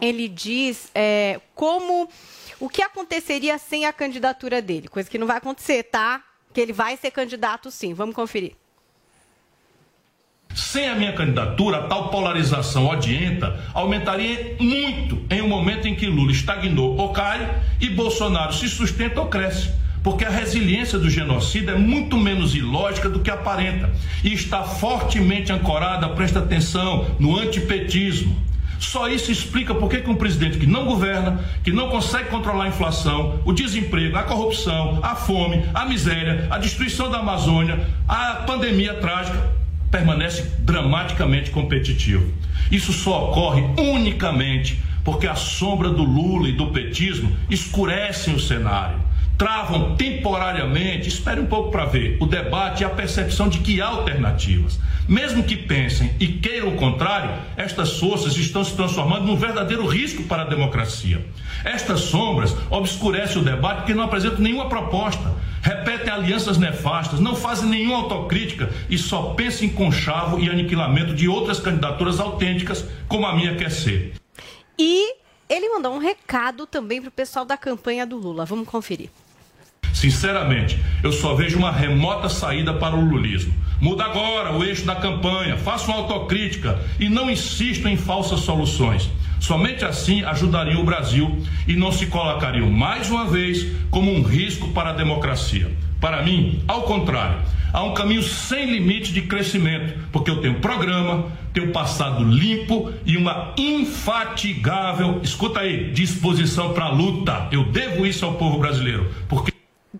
ele diz é, como o que aconteceria sem a candidatura dele, coisa que não vai acontecer, tá? Que ele vai ser candidato sim. Vamos conferir. Sem a minha candidatura, a tal polarização odienta aumentaria muito em um momento em que Lula estagnou ou cai e Bolsonaro se sustenta ou cresce. Porque a resiliência do genocida é muito menos ilógica do que aparenta e está fortemente ancorada, presta atenção, no antipetismo. Só isso explica por que um presidente que não governa, que não consegue controlar a inflação, o desemprego, a corrupção, a fome, a miséria, a destruição da Amazônia, a pandemia trágica, permanece dramaticamente competitivo. Isso só ocorre unicamente porque a sombra do Lula e do petismo escurecem o cenário, travam temporariamente, espere um pouco para ver, o debate e a percepção de que há alternativas. Mesmo que pensem e queiram o contrário, estas forças estão se transformando num verdadeiro risco para a democracia. Estas sombras obscurecem o debate porque não apresentam nenhuma proposta, repetem alianças nefastas, não fazem nenhuma autocrítica e só pensam em conchavo e aniquilamento de outras candidaturas autênticas, como a minha quer ser. E ele mandou um recado também para o pessoal da campanha do Lula. Vamos conferir. Sinceramente, eu só vejo uma remota saída para o lulismo. Muda agora o eixo da campanha, faça uma autocrítica e não insistam em falsas soluções. Somente assim ajudariam o Brasil e não se colocariam mais uma vez como um risco para a democracia. Para mim, ao contrário, há um caminho sem limite de crescimento, porque eu tenho programa, tenho passado limpo e uma infatigável, escuta aí, disposição para luta. Eu devo isso ao povo brasileiro, porque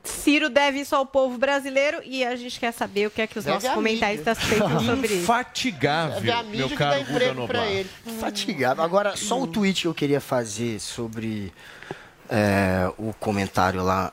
Ciro deve isso ao povo brasileiro e a gente quer saber o que é que os Deve nossos comentaristas pensam sobre isso. Infatigável, Deve a mídia meu que caro dá Guga emprego pra Noblar. ele. Fatigado. Agora, só um tweet que eu queria fazer sobre é, o comentário lá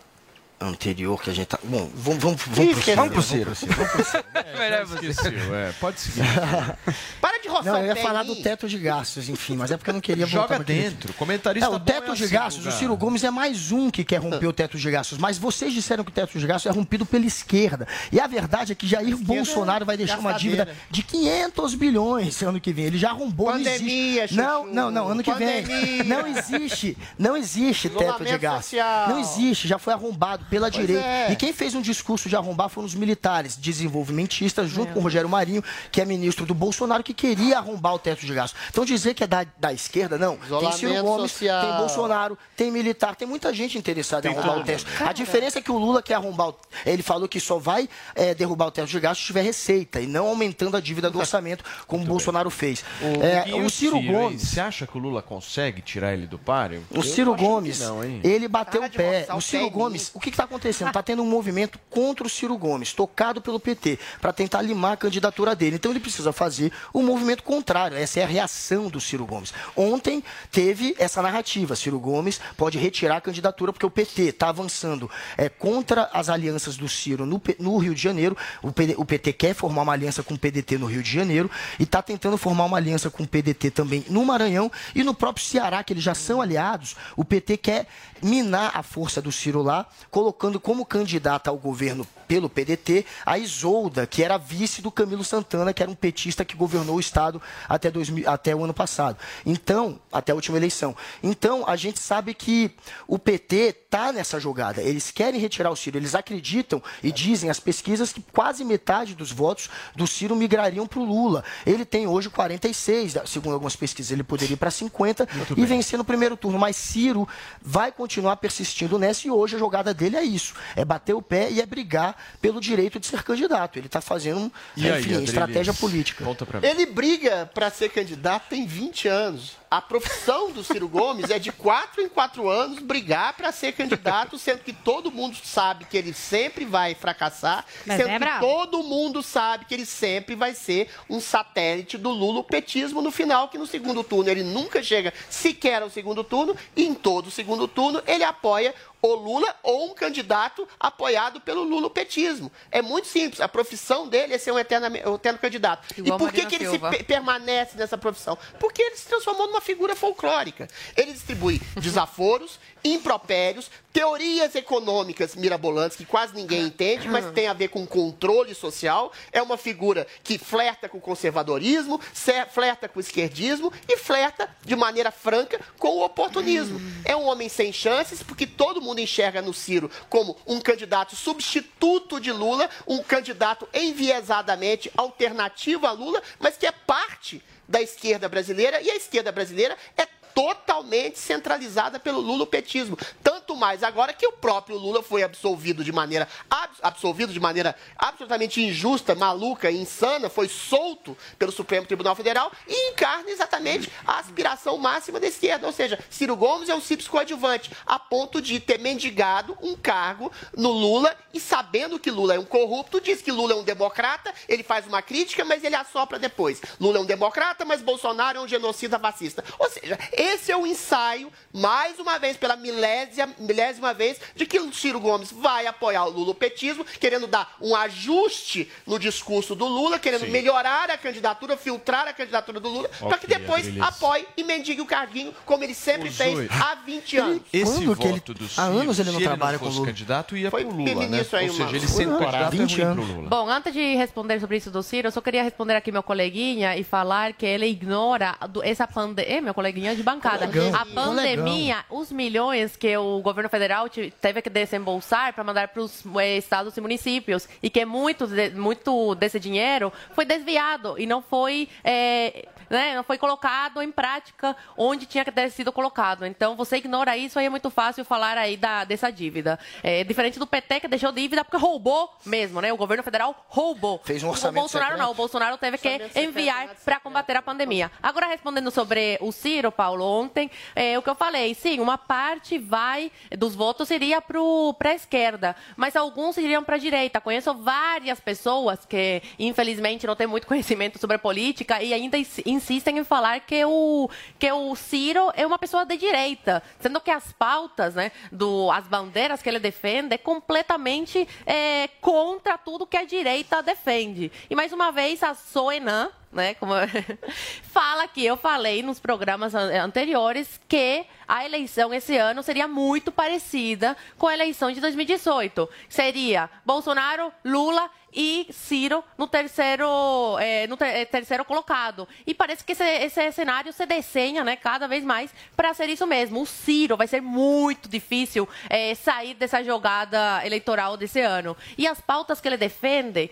anterior que a gente tá. Bom, vamos, vamos, vamos, pro Ciro, Vamos pro vamos Ciro. Vamos pro Ciro. Já esqueceu, é, pode seguir. Para de roçar Não, eu o ia falar do teto de gastos, enfim, mas é porque eu não queria voltar Joga dentro. Comentarista É, o bom teto é de assim, gastos, o Guga. Ciro Gomes é mais um que quer romper o teto de gastos, mas vocês disseram que o teto de gastos é rompido pela esquerda. E a verdade é que Jair Bolsonaro vai deixar uma dívida de 500 bilhões ano que vem. Ele já arrombou, Pandemia, não existe. Não, não, não, ano que vem. Pandemia. Não existe, não existe teto de gastos. social. Não existe, já foi arrombado pela Pois direita. é. E quem fez um discurso de arrombar foram os militares, desenvolvimentistas, junto com o Rogério Marinho, que é ministro do Bolsonaro, que queria arrombar o teto de gastos. Então dizer que é da, da esquerda, não. tem Ciro Isolamento Gomes, social. tem Bolsonaro, tem militar, tem muita gente interessada em Tem arrombar todo o teto. A diferença é que o Lula quer arrombar o... Ele falou que só vai eh, derrubar o teto de gastos se tiver receita e não aumentando a dívida do orçamento, como o Bolsonaro fez. O, É, o Ciro? Gomes. Você acha que o Lula consegue tirar ele do páreo? O Ciro que Gomes, não, ele bateu o pé. O Ciro em Gomes, o que está acontecendo? Está tendo um movimento contra o Ciro Gomes, tocado pelo PT, para tentar limar a candidatura dele. Então ele precisa fazer um movimento contrário, essa é a reação do Ciro Gomes. Ontem teve essa narrativa, Ciro Gomes pode retirar a candidatura porque o PT está avançando é, contra as alianças do Ciro no, no Rio de Janeiro, o, o PT quer formar uma aliança com o PDT no Rio de Janeiro e está tentando formar uma aliança com o PDT também no Maranhão e no próprio Ceará, que eles já são aliados, o PT quer minar a força do Ciro lá, colocando como candidata ao governo pelo PDT a Isolda, que era vice do Camilo Santana, que era um petista que governou o Estado até, 2000, até o ano passado. Então, até a última eleição. Então, a gente sabe que o PT está nessa jogada. Eles querem retirar o Ciro. Eles acreditam e dizem as pesquisas que quase metade dos votos do Ciro migrariam para o Lula. Ele tem hoje 46, segundo algumas pesquisas, ele poderia ir para 50 Muito e bem. vencer no primeiro turno. Mas Ciro vai continuar persistindo nessa e hoje a jogada dele é isso: é bater o pé e é brigar pelo direito de ser candidato. Ele está fazendo, e enfim, aí, estratégia política. Ele briga para ser candidato tem 20 anos. A profissão do Ciro Gomes é de quatro em quatro anos brigar para ser candidato, sendo que todo mundo sabe que ele sempre vai fracassar, Mas sendo é que bravo. todo mundo sabe que ele sempre vai ser um satélite do lulopetismo no final, que no segundo turno ele nunca chega sequer ao segundo turno, e em todo segundo turno ele apoia o Lula ou um candidato apoiado pelo lulopetismo. É muito simples. A profissão dele é ser um eterno, um eterno candidato. Igual e por que, que ele pe- permanece nessa profissão? Porque ele se transformou numa figura folclórica. Ele distribui desaforos, impropérios, teorias econômicas mirabolantes que quase ninguém entende, mas tem a ver com controle social. É uma figura que flerta com o conservadorismo, se- flerta com o esquerdismo e flerta de maneira franca com o oportunismo. É um homem sem chances, porque todo mundo enxerga no Ciro como um candidato substituto de Lula, um candidato enviesadamente alternativo a Lula, mas que é parte da esquerda brasileira e a esquerda brasileira é totalmente centralizada pelo lulopetismo. Tanto mais agora que o próprio Lula foi absolvido de maneira abs- absolvido de maneira absolutamente injusta, maluca insana, foi solto pelo Supremo Tribunal Federal e encarna exatamente a aspiração máxima da esquerda, ou seja, Ciro Gomes é um simples coadjuvante, a ponto de ter mendigado um cargo no Lula e sabendo que Lula é um corrupto, diz que Lula é um democrata, ele faz uma crítica, mas ele assopra depois. Lula é um democrata, mas Bolsonaro é um genocida fascista. Ou seja, esse é o ensaio, mais uma vez, pela milésima, milésima vez, de que o Ciro Gomes vai apoiar o lulopetismo, querendo dar um ajuste no discurso do Lula, querendo Sim. melhorar a candidatura, filtrar a candidatura do Lula, para que depois apoie e mendigue o carguinho, como ele sempre O fez Zui. há 20 anos. Esse Quando que ele- voto do há Ciro, anos ele não se trabalha ele com não fosse Lula. candidato, ia Foi pro Lula, né? aí, Ou seja, ele sendo Uhum. candidato, 20 é ruim. Lula. Bom, antes de responder sobre isso do Ciro, eu só queria responder aqui meu coleguinha e falar que ele ignora essa pandemia. meu coleguinha de bancada. Colegão. A pandemia, os milhões que o governo federal te- teve que desembolsar para mandar para os estados e municípios e que muito, de- muito desse dinheiro foi desviado e não foi. é, né, não foi colocado em prática onde tinha que ter sido colocado. Então, você ignora isso, aí é muito fácil falar aí da, dessa dívida. É diferente do PT, que deixou dívida porque roubou mesmo, né? O governo federal roubou. Fez um O orçamento Bolsonaro secreto. não, o Bolsonaro teve que enviar para combater a pandemia. Agora, respondendo sobre o Ciro, Paulo, ontem, é, o que eu falei, sim, uma parte vai dos votos iria para a esquerda, mas alguns iriam para a direita. Conheço várias pessoas que, infelizmente, não têm muito conhecimento sobre política e ainda insistem em falar que o, que o Ciro é uma pessoa de direita, sendo que as pautas, né, do, as bandeiras que ele defende é completamente é, contra tudo que a direita defende. E mais uma vez, a Soenan, né, como fala que eu falei nos programas an- anteriores que a eleição esse ano seria muito parecida com a eleição de 2018. Seria Bolsonaro, Lula e Ciro no terceiro, eh, no ter- eh, terceiro colocado. E parece que esse, esse cenário se desenha né, cada vez mais para ser isso mesmo. O Ciro vai ser muito difícil eh, sair dessa jogada eleitoral desse ano. E as pautas que ele defende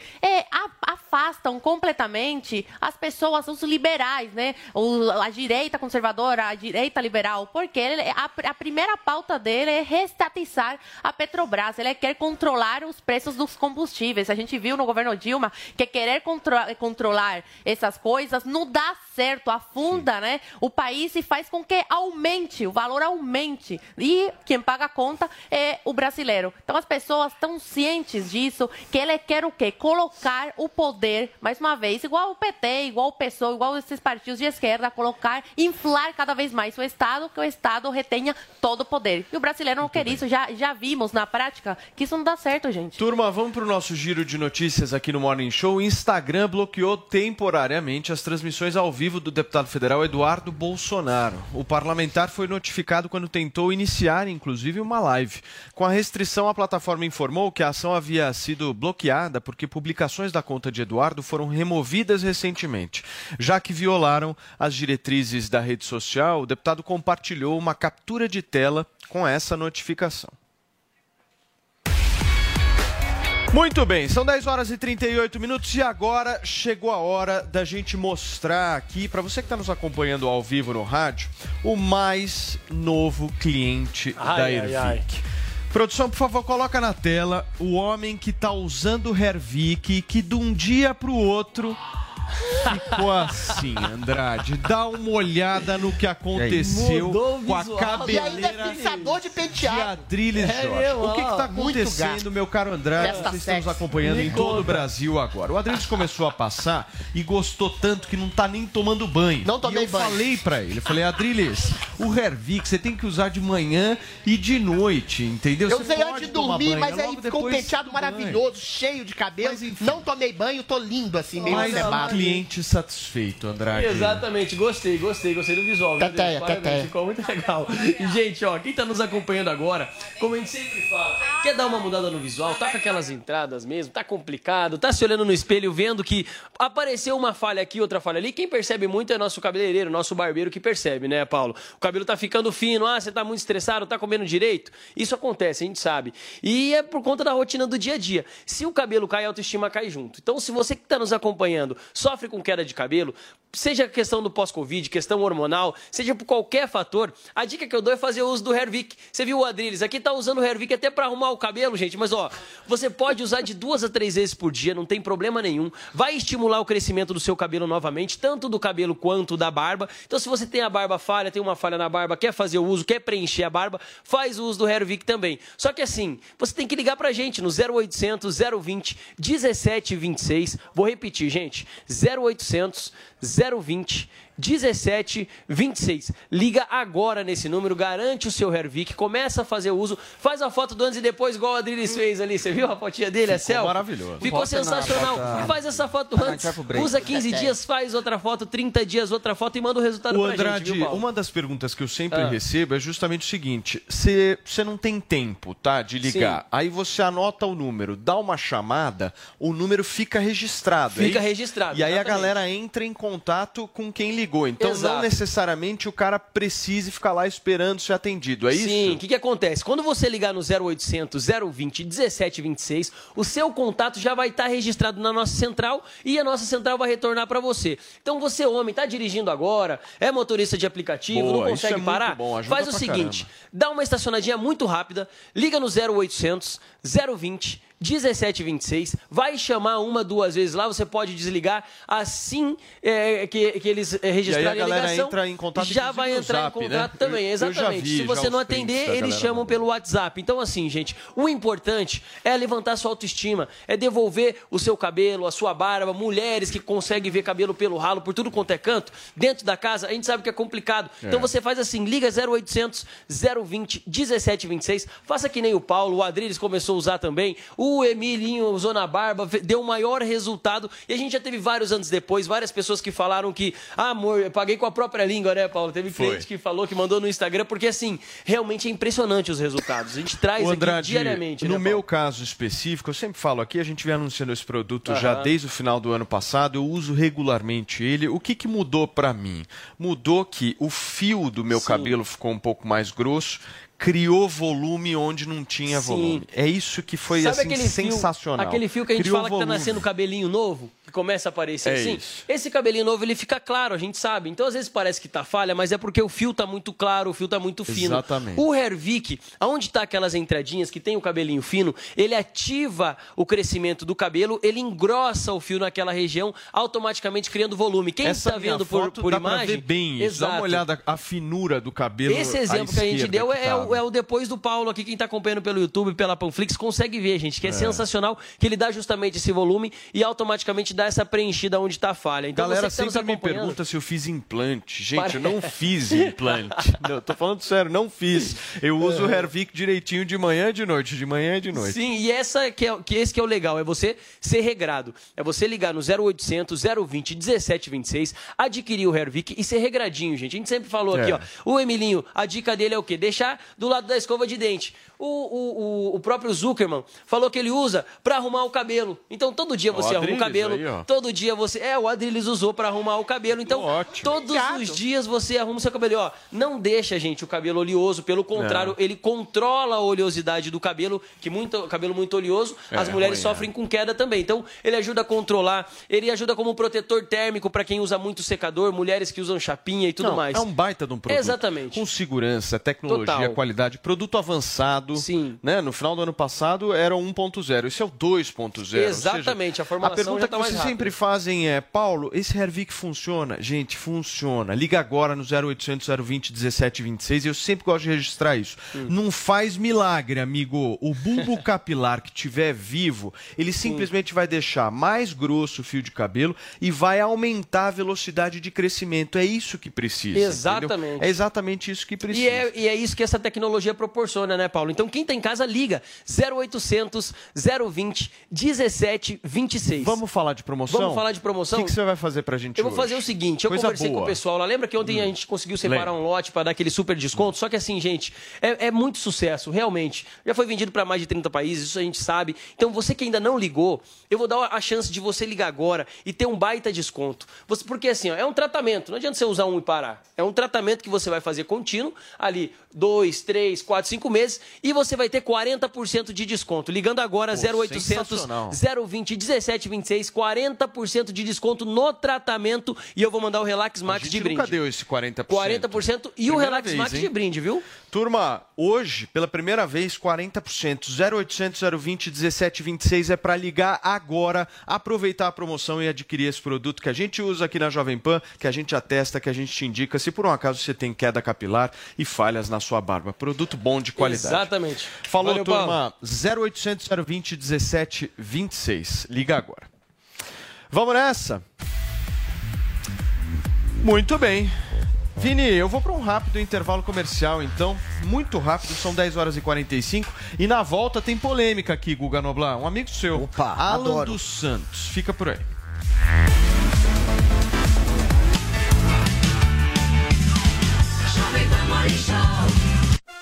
a- afastam completamente as pessoas, os liberais, né? A direita conservadora, a direita liberal, porque ele- a, a primeira pauta dele é restatizar a Petrobras. Ele quer controlar os preços dos combustíveis. A gente viu no governo Dilma que querer contro- controlar essas coisas não dá certo, afunda né, o país e faz com que aumente, o valor aumente. E quem paga a conta é o brasileiro. Então as pessoas estão cientes disso, que ele quer o quê? Colocar o poder, mais uma vez, igual o PT, igual o PSOL, igual esses partidos de esquerda, colocar, inflar cada vez mais o Estado, que o Estado retenha todo o poder. E o brasileiro não quer isso, já, já vimos na prática que isso não dá certo, gente. Turma, vamos para o nosso giro de notícias aqui no Morning Show. O Instagram bloqueou temporariamente as transmissões ao vivo do deputado federal Eduardo Bolsonaro. O parlamentar foi notificado quando tentou iniciar, inclusive, uma live. Com a restrição, a plataforma informou que a ação havia sido bloqueada porque publicações da conta de Eduardo foram removidas recentemente. Já que violaram as diretrizes da rede social, o deputado compartilhou uma captura de tela com essa notificação. Muito bem, são 10 horas e 38 minutos e agora chegou a hora da gente mostrar aqui, para você que está nos acompanhando ao vivo no rádio, o mais novo cliente Ai, da ai, Ervic. ai. Produção, por favor, coloca na tela o homem que está usando o Hervik que de um dia para o outro ficou assim, Andrade. Dá uma olhada no que aconteceu com a cabeleira E ainda é fixador de penteado. de Adriles É Jorge. o que está acontecendo, meu caro Andrade? Festa Vocês estão nos acompanhando Me em todo conta. o Brasil agora. O Adriles começou a passar e gostou tanto que não tá nem tomando banho. Não tomei e eu banho. falei pra ele, eu falei, Adriles, o Hervik você tem que usar de manhã e de noite, entendeu? Eu Você usei antes de dormir, banho, mas aí ficou um penteado maravilhoso, cheio de cabelo. Não tomei banho, tô lindo assim, meio Mas. Cliente satisfeito, Andrade. Exatamente, gostei, gostei, gostei do visual. Parabéns, teteia. Ficou muito legal. E, gente, ó, quem tá nos acompanhando agora, como a gente sempre fala, quer dar uma mudada no visual, tá com aquelas entradas mesmo, tá complicado, tá se olhando no espelho vendo que apareceu uma falha aqui, outra falha ali. Quem percebe muito é nosso cabeleireiro, nosso barbeiro que percebe, né, Paulo? O cabelo tá ficando fino, ah, você tá muito estressado, tá comendo direito. Isso acontece, a gente sabe. E é por conta da rotina do dia a dia. Se o cabelo cai, a autoestima cai junto. Então, se você que tá nos acompanhando sofre com queda de cabelo, seja questão do pós-Covid, questão hormonal, seja por qualquer fator, a dica que eu dou é fazer uso do Hervik. Você viu o Adriles? Aqui tá usando o Hervik até para arrumar o cabelo, gente, mas ó, você pode usar de duas a três vezes por dia, não tem problema nenhum. Vai estimular o crescimento do seu cabelo novamente, tanto do cabelo quanto da barba. Então, se você tem a barba falha, tem uma falha na barba, quer fazer o uso, quer preencher a barba, faz o uso do Hervik também. Só que assim, você tem que ligar pra gente no 0800 020 1726. Vou repetir, gente. 0800 020 020 1726. Liga agora nesse número, garante o seu Hervik, começa a fazer o uso, faz a foto do antes e depois, igual o Adriles fez ali. Você viu a fotinha dele? é Ficou selfie? maravilhoso. Ficou Bota sensacional. foto- Faz essa foto Ah, a antes, usa 15 dias, faz outra foto, 30 dias, outra foto e manda o resultado O pra Andrade, gente, viu, Paulo? uma das perguntas que eu sempre Ah. recebo é justamente o seguinte: você não tem tempo, tá, de ligar. Sim. Aí você anota o número, dá uma chamada, o número fica registrado. é Fica registrado, E aí a exatamente. galera entra em contato com quem ligou. Então não Exato. necessariamente o cara precise ficar lá esperando ser atendido. É isso? Sim, o que, que acontece? Quando você ligar no 0800 020 1726, o seu contato já vai estar registrado na nossa central e a nossa central vai retornar para você. Então você, homem, está dirigindo agora, é motorista de aplicativo, Boa, não consegue é parar? bom, Faz o seguinte, caramba. dá uma estacionadinha muito rápida, liga no 0800 020 1726, vai chamar uma, duas vezes lá, você pode desligar assim é, que, que eles é, registrarem E a galera ligação. entra em contato, já vai entrar Zap, em né? contato também, Eu- eu exatamente. vi Se você não atender, eles chamam pelo WhatsApp. Então, assim, gente, o importante é levantar sua autoestima, é devolver o seu cabelo, a sua barba. Mulheres que conseguem ver cabelo pelo ralo, por tudo quanto é canto, dentro da casa, a gente sabe que é complicado. É. Então você faz assim, liga 0800 020 1726, faça que nem o Paulo, o Adriles começou a usar também, o Emilinho usou na barba, deu o maior resultado. E a gente já teve vários anos depois, várias pessoas que falaram que, ah, amor, eu paguei com a própria língua, né, Paulo? Teve Foi. cliente que falou, que mandou no Instagram, porque assim, realmente é impressionante os resultados. A gente traz O Andrade, diariamente, no né, meu caso específico, eu sempre falo aqui, a gente vem anunciando esse produto já desde o final do ano passado, eu uso regularmente ele. O que, que mudou pra mim? Mudou que o fio do meu Sim. cabelo ficou um pouco mais grosso, criou volume onde não tinha Sim. volume. É isso que foi Sabe assim aquele fio- sensacional. aquele fio que a gente Criou fala que tá volume. nascendo cabelinho novo? Que começa a aparecer É assim, isso. esse cabelinho novo ele fica claro, a gente sabe. Então às vezes parece que tá falha, mas é porque o fio tá muito claro, o fio tá muito fino. Exatamente. O Hervik, aonde tá aquelas entradinhas que tem o cabelinho fino, ele ativa o crescimento do cabelo, ele engrossa o fio naquela região, automaticamente criando volume. Quem Essa está minha vendo por, por dá pra imagem, ver bem exato. Dá uma olhada a finura do cabelo. Esse exemplo que a gente deu é, tá. o, é o depois do Paulo aqui, quem está acompanhando pelo YouTube, pela Panflix, consegue ver, gente, que é, É. sensacional, que ele dá justamente esse volume e automaticamente dá essa preenchida onde está a falha. Então, Galera tá sempre me pergunta se eu fiz implante. Gente, Pare- eu não fiz implante. não, eu tô falando sério, não fiz. Eu uso o Hervik direitinho de manhã e de noite, de manhã e de noite. Sim, e essa que, é, que esse que é o legal, é você ser regrado. É você ligar no 0800 020 1726, adquirir o Hervik e ser regradinho, gente. A gente sempre falou É. aqui, ó. O Emilinho, a dica dele é o quê? Deixar do lado da escova de dente. O, o, o, o próprio Zuckerman falou que ele usa pra arrumar o cabelo. Então todo dia O você arruma o cabelo. aí, todo dia você. É, o Adrilles usou pra arrumar o cabelo. Então, todos os dias você arruma o seu cabelo. E, Ó, não deixa, gente, o cabelo oleoso. Pelo contrário, ele controla a oleosidade do cabelo, que muito cabelo muito oleoso, É, as mulheres ruim, sofrem com queda também. Então, ele ajuda a controlar, ele ajuda como protetor térmico pra quem usa muito secador, mulheres que usam chapinha e tudo Não, mais. É um baita de um produto. Exatamente. Com segurança, tecnologia, Total. qualidade, produto avançado. Sim. Né? No final do ano passado era o 1.0, esse é o 2.0. ou seja, Exatamente, a formulação A pergunta tá que vocês rápida. sempre fazem é, Paulo, esse Hervik funciona? Gente, funciona. Liga agora no 0800 020 1726 e eu sempre gosto de registrar isso. Hum. Não faz milagre, amigo. O bulbo capilar que tiver vivo, ele simplesmente vai deixar mais grosso o fio de cabelo e vai aumentar a velocidade de crescimento. É isso que precisa. entendeu? Exatamente. É exatamente isso que precisa. E é, e é isso que essa tecnologia proporciona, né, Paulo? Então, quem tá em casa, liga 0800 020 1726. Vamos falar de promoção? Vamos falar de promoção? O que, que você vai fazer pra gente Eu vou hoje? fazer o seguinte, eu Coisa conversei boa. Hum. com o pessoal lá. Lembra que ontem a gente conseguiu separar Lembro. um lote para dar aquele super desconto? Só que assim, gente, é, é muito sucesso, realmente. Já foi vendido para mais de 30 países, isso a gente sabe. Então, você que ainda não ligou, eu vou dar a chance de você ligar agora e ter um baita desconto. Você, porque assim, ó, é um tratamento. Não adianta você usar um e parar. É um tratamento que você vai fazer contínuo, ali, dois, três, quatro, cinco meses, e você vai ter 40% de desconto. Ligando agora, Pô, 0800 sensacional. 020 1726, 40% de desconto no tratamento e eu vou mandar o Relax Max de brinde. nunca deu esse 40%. 40% e o Primeira Relax vez, Max hein? de brinde, viu? Turma, hoje, pela primeira vez, 40%. 0800 020 1726 é para ligar agora, aproveitar a promoção e adquirir esse produto que a gente usa aqui na Jovem Pan, que a gente atesta, que a gente te indica, se por um acaso você tem queda capilar e falhas na sua barba. Produto bom de qualidade. Exatamente. Falou, Valeu, turma. 0800 020 1726. Liga agora. Vamos nessa? Muito bem. Vini, eu vou para um rápido intervalo comercial, então. Muito rápido, são 10 horas e 45. E na volta tem polêmica aqui, Guga Noblar. Um amigo seu, Opa, Alan adoro. dos Santos. Fica por aí.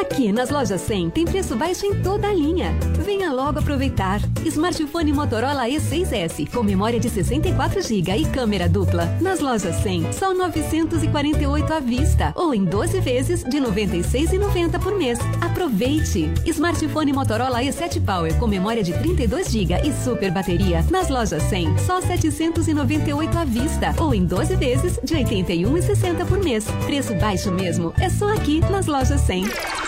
Aqui nas lojas 100 tem preço baixo em toda a linha. Venha logo aproveitar. Smartphone Motorola E6S com memória de 64 GB e câmera dupla. Nas lojas 100, só 948 à vista ou em 12 vezes de 96,90 por mês. Aproveite. Smartphone Motorola E7 Power com memória de 32 GB e super bateria. Nas lojas 100, só 798 à vista ou em 12 vezes de 81,60 por mês. Preço baixo mesmo. É só aqui nas lojas 100.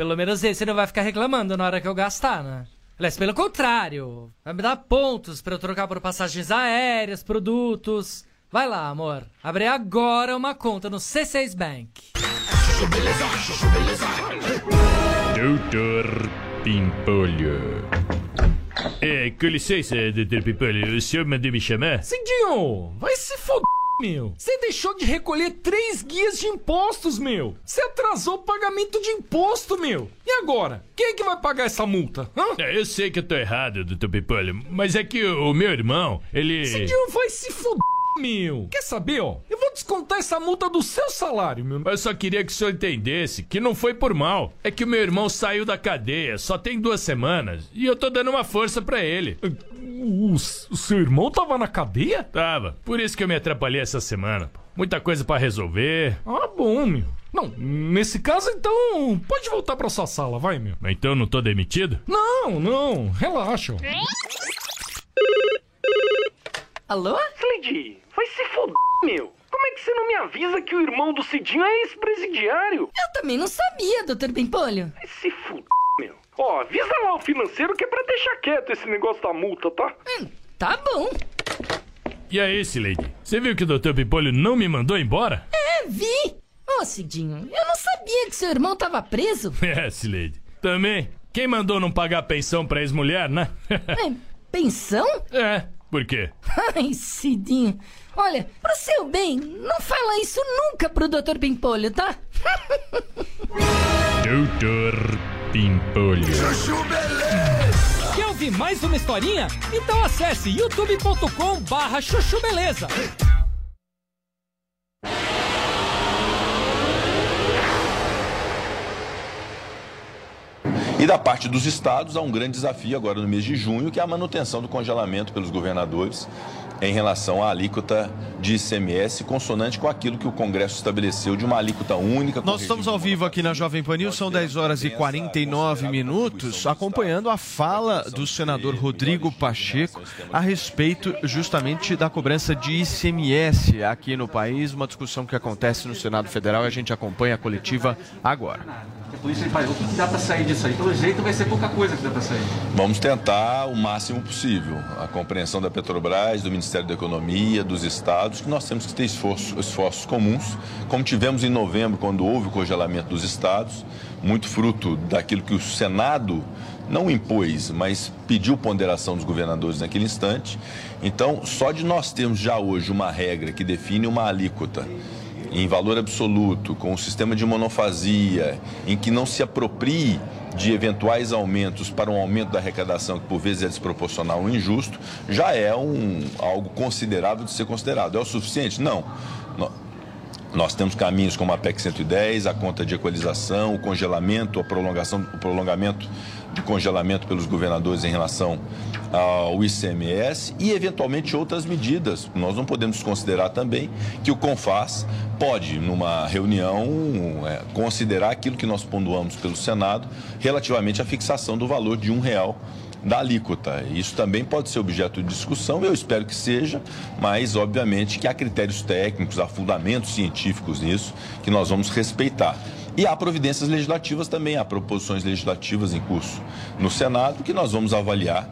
Pelo menos esse não vai ficar reclamando na hora que eu gastar, né? Aliás, pelo contrário, vai me dar pontos pra eu trocar por passagens aéreas, produtos. Vai lá, amor. Abre agora uma conta no C6 Bank. Doutor Pimpolho. É, com licença, doutor Pimpolho, o senhor mandou me chamar? Cidinho, vai se foder, meu. Você deixou de recolher três guias de impostos, meu. Você atrasou o pagamento de imposto, meu. E agora? Quem é que vai pagar essa multa? Hã? É, eu sei que eu tô errado, doutor Pimpolho, mas é que o, o meu irmão, ele... Cidinho, vai se foder. Meu, quer saber, ó? Eu vou descontar essa multa do seu salário, meu. Eu só queria que o senhor entendesse que não foi por mal. É que o meu irmão saiu da cadeia, só tem duas semanas, e eu tô dando uma força pra ele. O, o seu irmão tava na cadeia? Tava. Por isso que eu me atrapalhei essa semana. Muita coisa pra resolver. Ah, bom, meu. Não, nesse caso, então, pode voltar pra sua sala, vai, meu. Então não tô demitido? Não, não, relaxa. Alô? Slade, vai se foder, meu. Como é que você não me avisa que o irmão do Cidinho é ex-presidiário? Eu também não sabia, doutor Pimpolho. Vai se fuder, meu. Ó, avisa lá o financeiro que é pra deixar quieto esse negócio da multa, tá? Tá bom. E aí, Sileide? Você viu que o doutor Pimpolho não me mandou embora? É, vi. Ô, Cidinho, eu não sabia que seu irmão tava preso. É, Sileide. Também. Quem mandou não pagar pensão pra ex-mulher, né? É, pensão? É. Por quê? Ai, Cidinho. Olha, pro seu bem, não fala isso nunca pro doutor Pimpolho, tá? Doutor Pimpolho. Quer ouvir mais uma historinha? Então acesse youtube.com barra chuchu beleza. E da parte dos estados, há um grande desafio agora no mês de junho, que é a manutenção do congelamento pelos governadores em relação à alíquota de ICMS, consonante com aquilo que o Congresso estabeleceu de uma alíquota única. Nós estamos ao vivo aqui na Jovem Pan News, são 10 horas e 49 minutos, acompanhando a fala do senador Rodrigo Pacheco a respeito justamente da cobrança de ICMS aqui no país, uma discussão que acontece no Senado Federal e a gente acompanha a coletiva agora. Por isso ele faz, o que que dá para sair disso aí? Pelo jeito vai ser pouca coisa que dá para sair. Vamos tentar o máximo possível. A compreensão da Petrobras, do Ministério da Economia, dos estados, que nós temos que ter esforço, esforços comuns, como tivemos em novembro, quando houve o congelamento dos estados, muito fruto daquilo que o Senado não impôs, mas pediu ponderação dos governadores naquele instante. Então, só de nós termos já hoje uma regra que define uma alíquota em valor absoluto, com um sistema de monofasia, em que não se aproprie de eventuais aumentos para um aumento da arrecadação que por vezes é desproporcional ou injusto, já é um, algo considerável de ser considerado. É o suficiente? Não. Nós temos caminhos como a PEC 110, a conta de equalização, o congelamento, a prolongação, o prolongamento de congelamento pelos governadores em relação ao ICMS e, eventualmente, outras medidas. Nós não podemos desconsiderar também que o CONFAS pode, numa reunião, é, considerar aquilo que nós pontuamos pelo Senado relativamente à fixação do valor de um real da alíquota. Isso também pode ser objeto de discussão, eu espero que seja, mas obviamente que há critérios técnicos, há fundamentos científicos nisso que nós vamos respeitar. E há providências legislativas também, há proposições legislativas em curso no Senado que nós vamos avaliar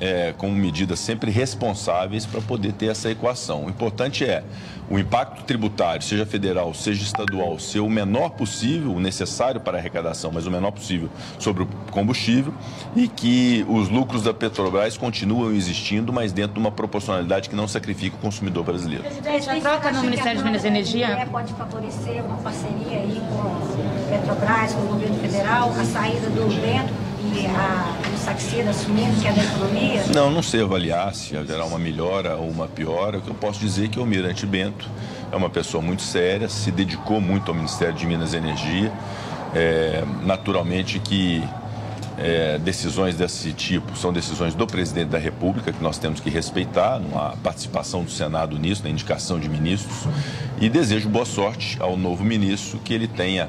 é, medidas sempre responsáveis para poder ter essa equação. O importante é o impacto tributário, seja federal, seja estadual, ser o menor possível, o necessário para a arrecadação, mas o menor possível sobre o combustível e que os lucros da Petrobras continuam existindo, mas dentro de uma proporcionalidade que não sacrifique o consumidor brasileiro. Presidente, a troca no Ministério de Minas e Energia pode favorecer uma parceria aí com Petrobras, com o governo federal, a saída do Bento e a, Saxeira assumindo, que é da economia? Não, não sei avaliar se haverá uma melhora ou uma piora. O que eu posso dizer é que o Almirante Bento é uma pessoa muito séria, se dedicou muito ao Ministério de Minas e Energia. É, naturalmente que é, decisões desse tipo são decisões do presidente da República, que nós temos que respeitar, não há participação do Senado nisso, na indicação de ministros. E desejo boa sorte ao novo ministro, que ele tenha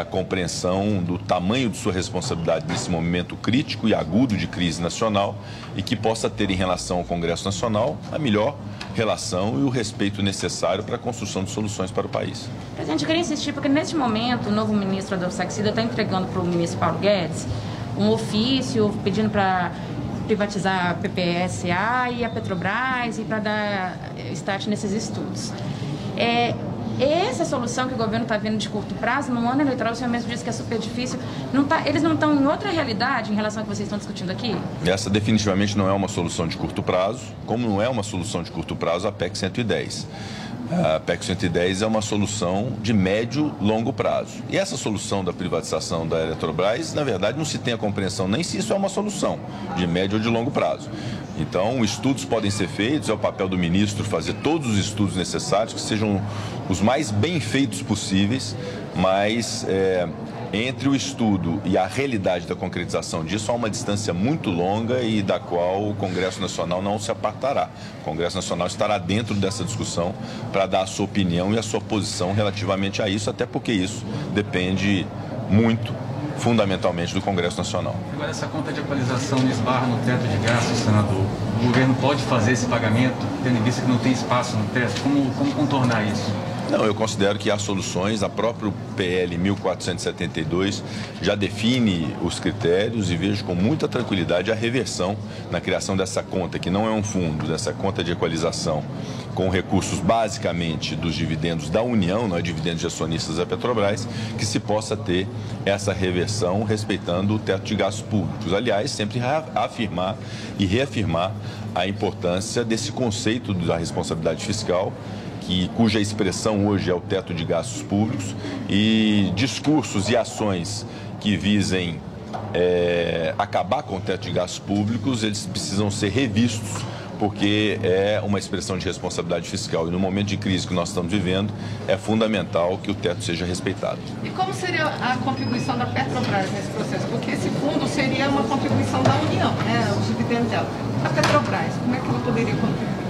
a compreensão do tamanho de sua responsabilidade nesse momento crítico e agudo de crise nacional e que possa ter em relação ao Congresso Nacional a melhor relação e o respeito necessário para a construção de soluções para o país. Presidente, eu queria insistir, porque neste momento o novo ministro Adolfo Saxida está entregando para o ministro Paulo Guedes um ofício pedindo para privatizar a PPSA e a Petrobras e para dar start nesses estudos. É, essa solução que o governo está vendo de curto prazo, no ano eleitoral, o senhor mesmo disse que é super difícil. Não tá, eles não estão em outra realidade em relação ao que vocês estão discutindo aqui? Essa definitivamente não é uma solução de curto prazo, como não é uma solução de curto prazo a PEC 110. A PEC 110 é uma solução de médio longo prazo. E essa solução da privatização da Eletrobras, na verdade, não se tem a compreensão nem se isso é uma solução de médio ou de longo prazo. Então, estudos podem ser feitos, é o papel do ministro fazer todos os estudos necessários, que sejam os mais bem feitos possíveis, mas é, entre o estudo e a realidade da concretização disso há uma distância muito longa e da qual o Congresso Nacional não se apartará. O Congresso Nacional estará dentro dessa discussão para dar a sua opinião e a sua posição relativamente a isso, até porque isso depende muito fundamentalmente do Congresso Nacional. Agora, essa conta de equalização esbarra no teto de gastos, senador. O governo pode fazer esse pagamento, tendo em vista que não tem espaço no teto? Como, como contornar isso? Não, eu considero que há soluções. A própria PL 1472 já define os critérios e vejo com muita tranquilidade a reversão na criação dessa conta, que não é um fundo, dessa conta de equalização, com recursos basicamente dos dividendos da União, não é dividendos de acionistas da Petrobras, que se possa ter essa reversão respeitando o teto de gastos públicos. Aliás, sempre afirmar e reafirmar a importância desse conceito da responsabilidade fiscal que, cuja expressão hoje é o teto de gastos públicos, e discursos e ações que visem é, acabar com o teto de gastos públicos, eles precisam ser revistos, porque é uma expressão de responsabilidade fiscal. E no momento de crise que nós estamos vivendo, é fundamental que o teto seja respeitado. E como seria a contribuição da Petrobras nesse processo? Porque esse fundo seria uma contribuição da União, né? Os dividendos dela. A Petrobras, como é que ela poderia contribuir?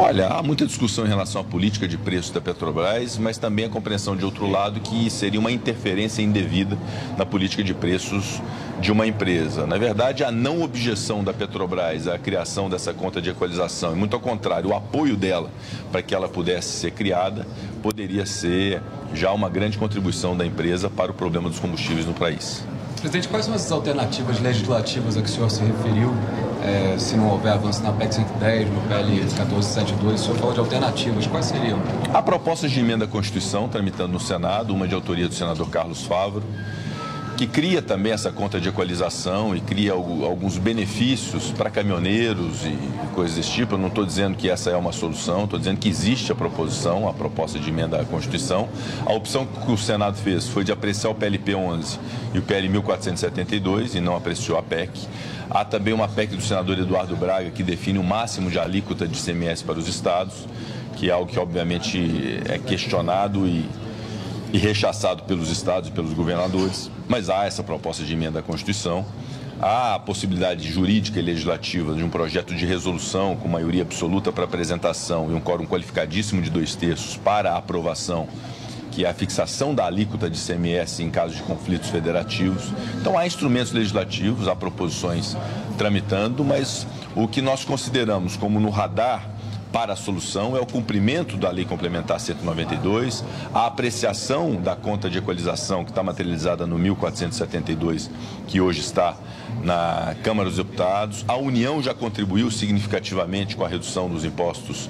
Olha, há muita discussão em relação à política de preço da Petrobras, mas também a compreensão de outro lado que seria uma interferência indevida na política de preços de uma empresa. Na verdade, a não objeção da Petrobras à criação dessa conta de equalização, e muito ao contrário, o apoio dela para que ela pudesse ser criada, poderia ser já uma grande contribuição da empresa para o problema dos combustíveis no país. Presidente, quais são as alternativas legislativas a que o senhor se referiu? É, se não houver avanço na PEC 110, no PL 1472, o senhor falou de alternativas. Quais seriam? Há propostas de emenda à Constituição tramitando no Senado, uma de autoria do senador Carlos Favro, que cria também essa conta de equalização e cria alguns benefícios para caminhoneiros e coisas desse tipo. Eu não estou dizendo que essa é uma solução, estou dizendo que existe a proposição, a proposta de emenda à Constituição. A opção que o Senado fez foi de apreciar o PLP 11 e o PL 1472 e não apreciou a PEC. Há também uma PEC do senador Eduardo Braga que define o máximo de alíquota de CMS para os estados, que é algo que obviamente é questionado e e rechaçado pelos estados e pelos governadores, mas há essa proposta de emenda à Constituição. Há a possibilidade jurídica e legislativa de um projeto de resolução com maioria absoluta para apresentação e um quórum qualificadíssimo de dois terços para aprovação, que é a fixação da alíquota de CMS em casos de conflitos federativos. Então há instrumentos legislativos, há proposições tramitando, mas o que nós consideramos como no radar para a solução é o cumprimento da Lei Complementar 192, a apreciação da conta de equalização que está materializada no 1472, que hoje está na Câmara dos Deputados. A União já contribuiu significativamente com a redução dos impostos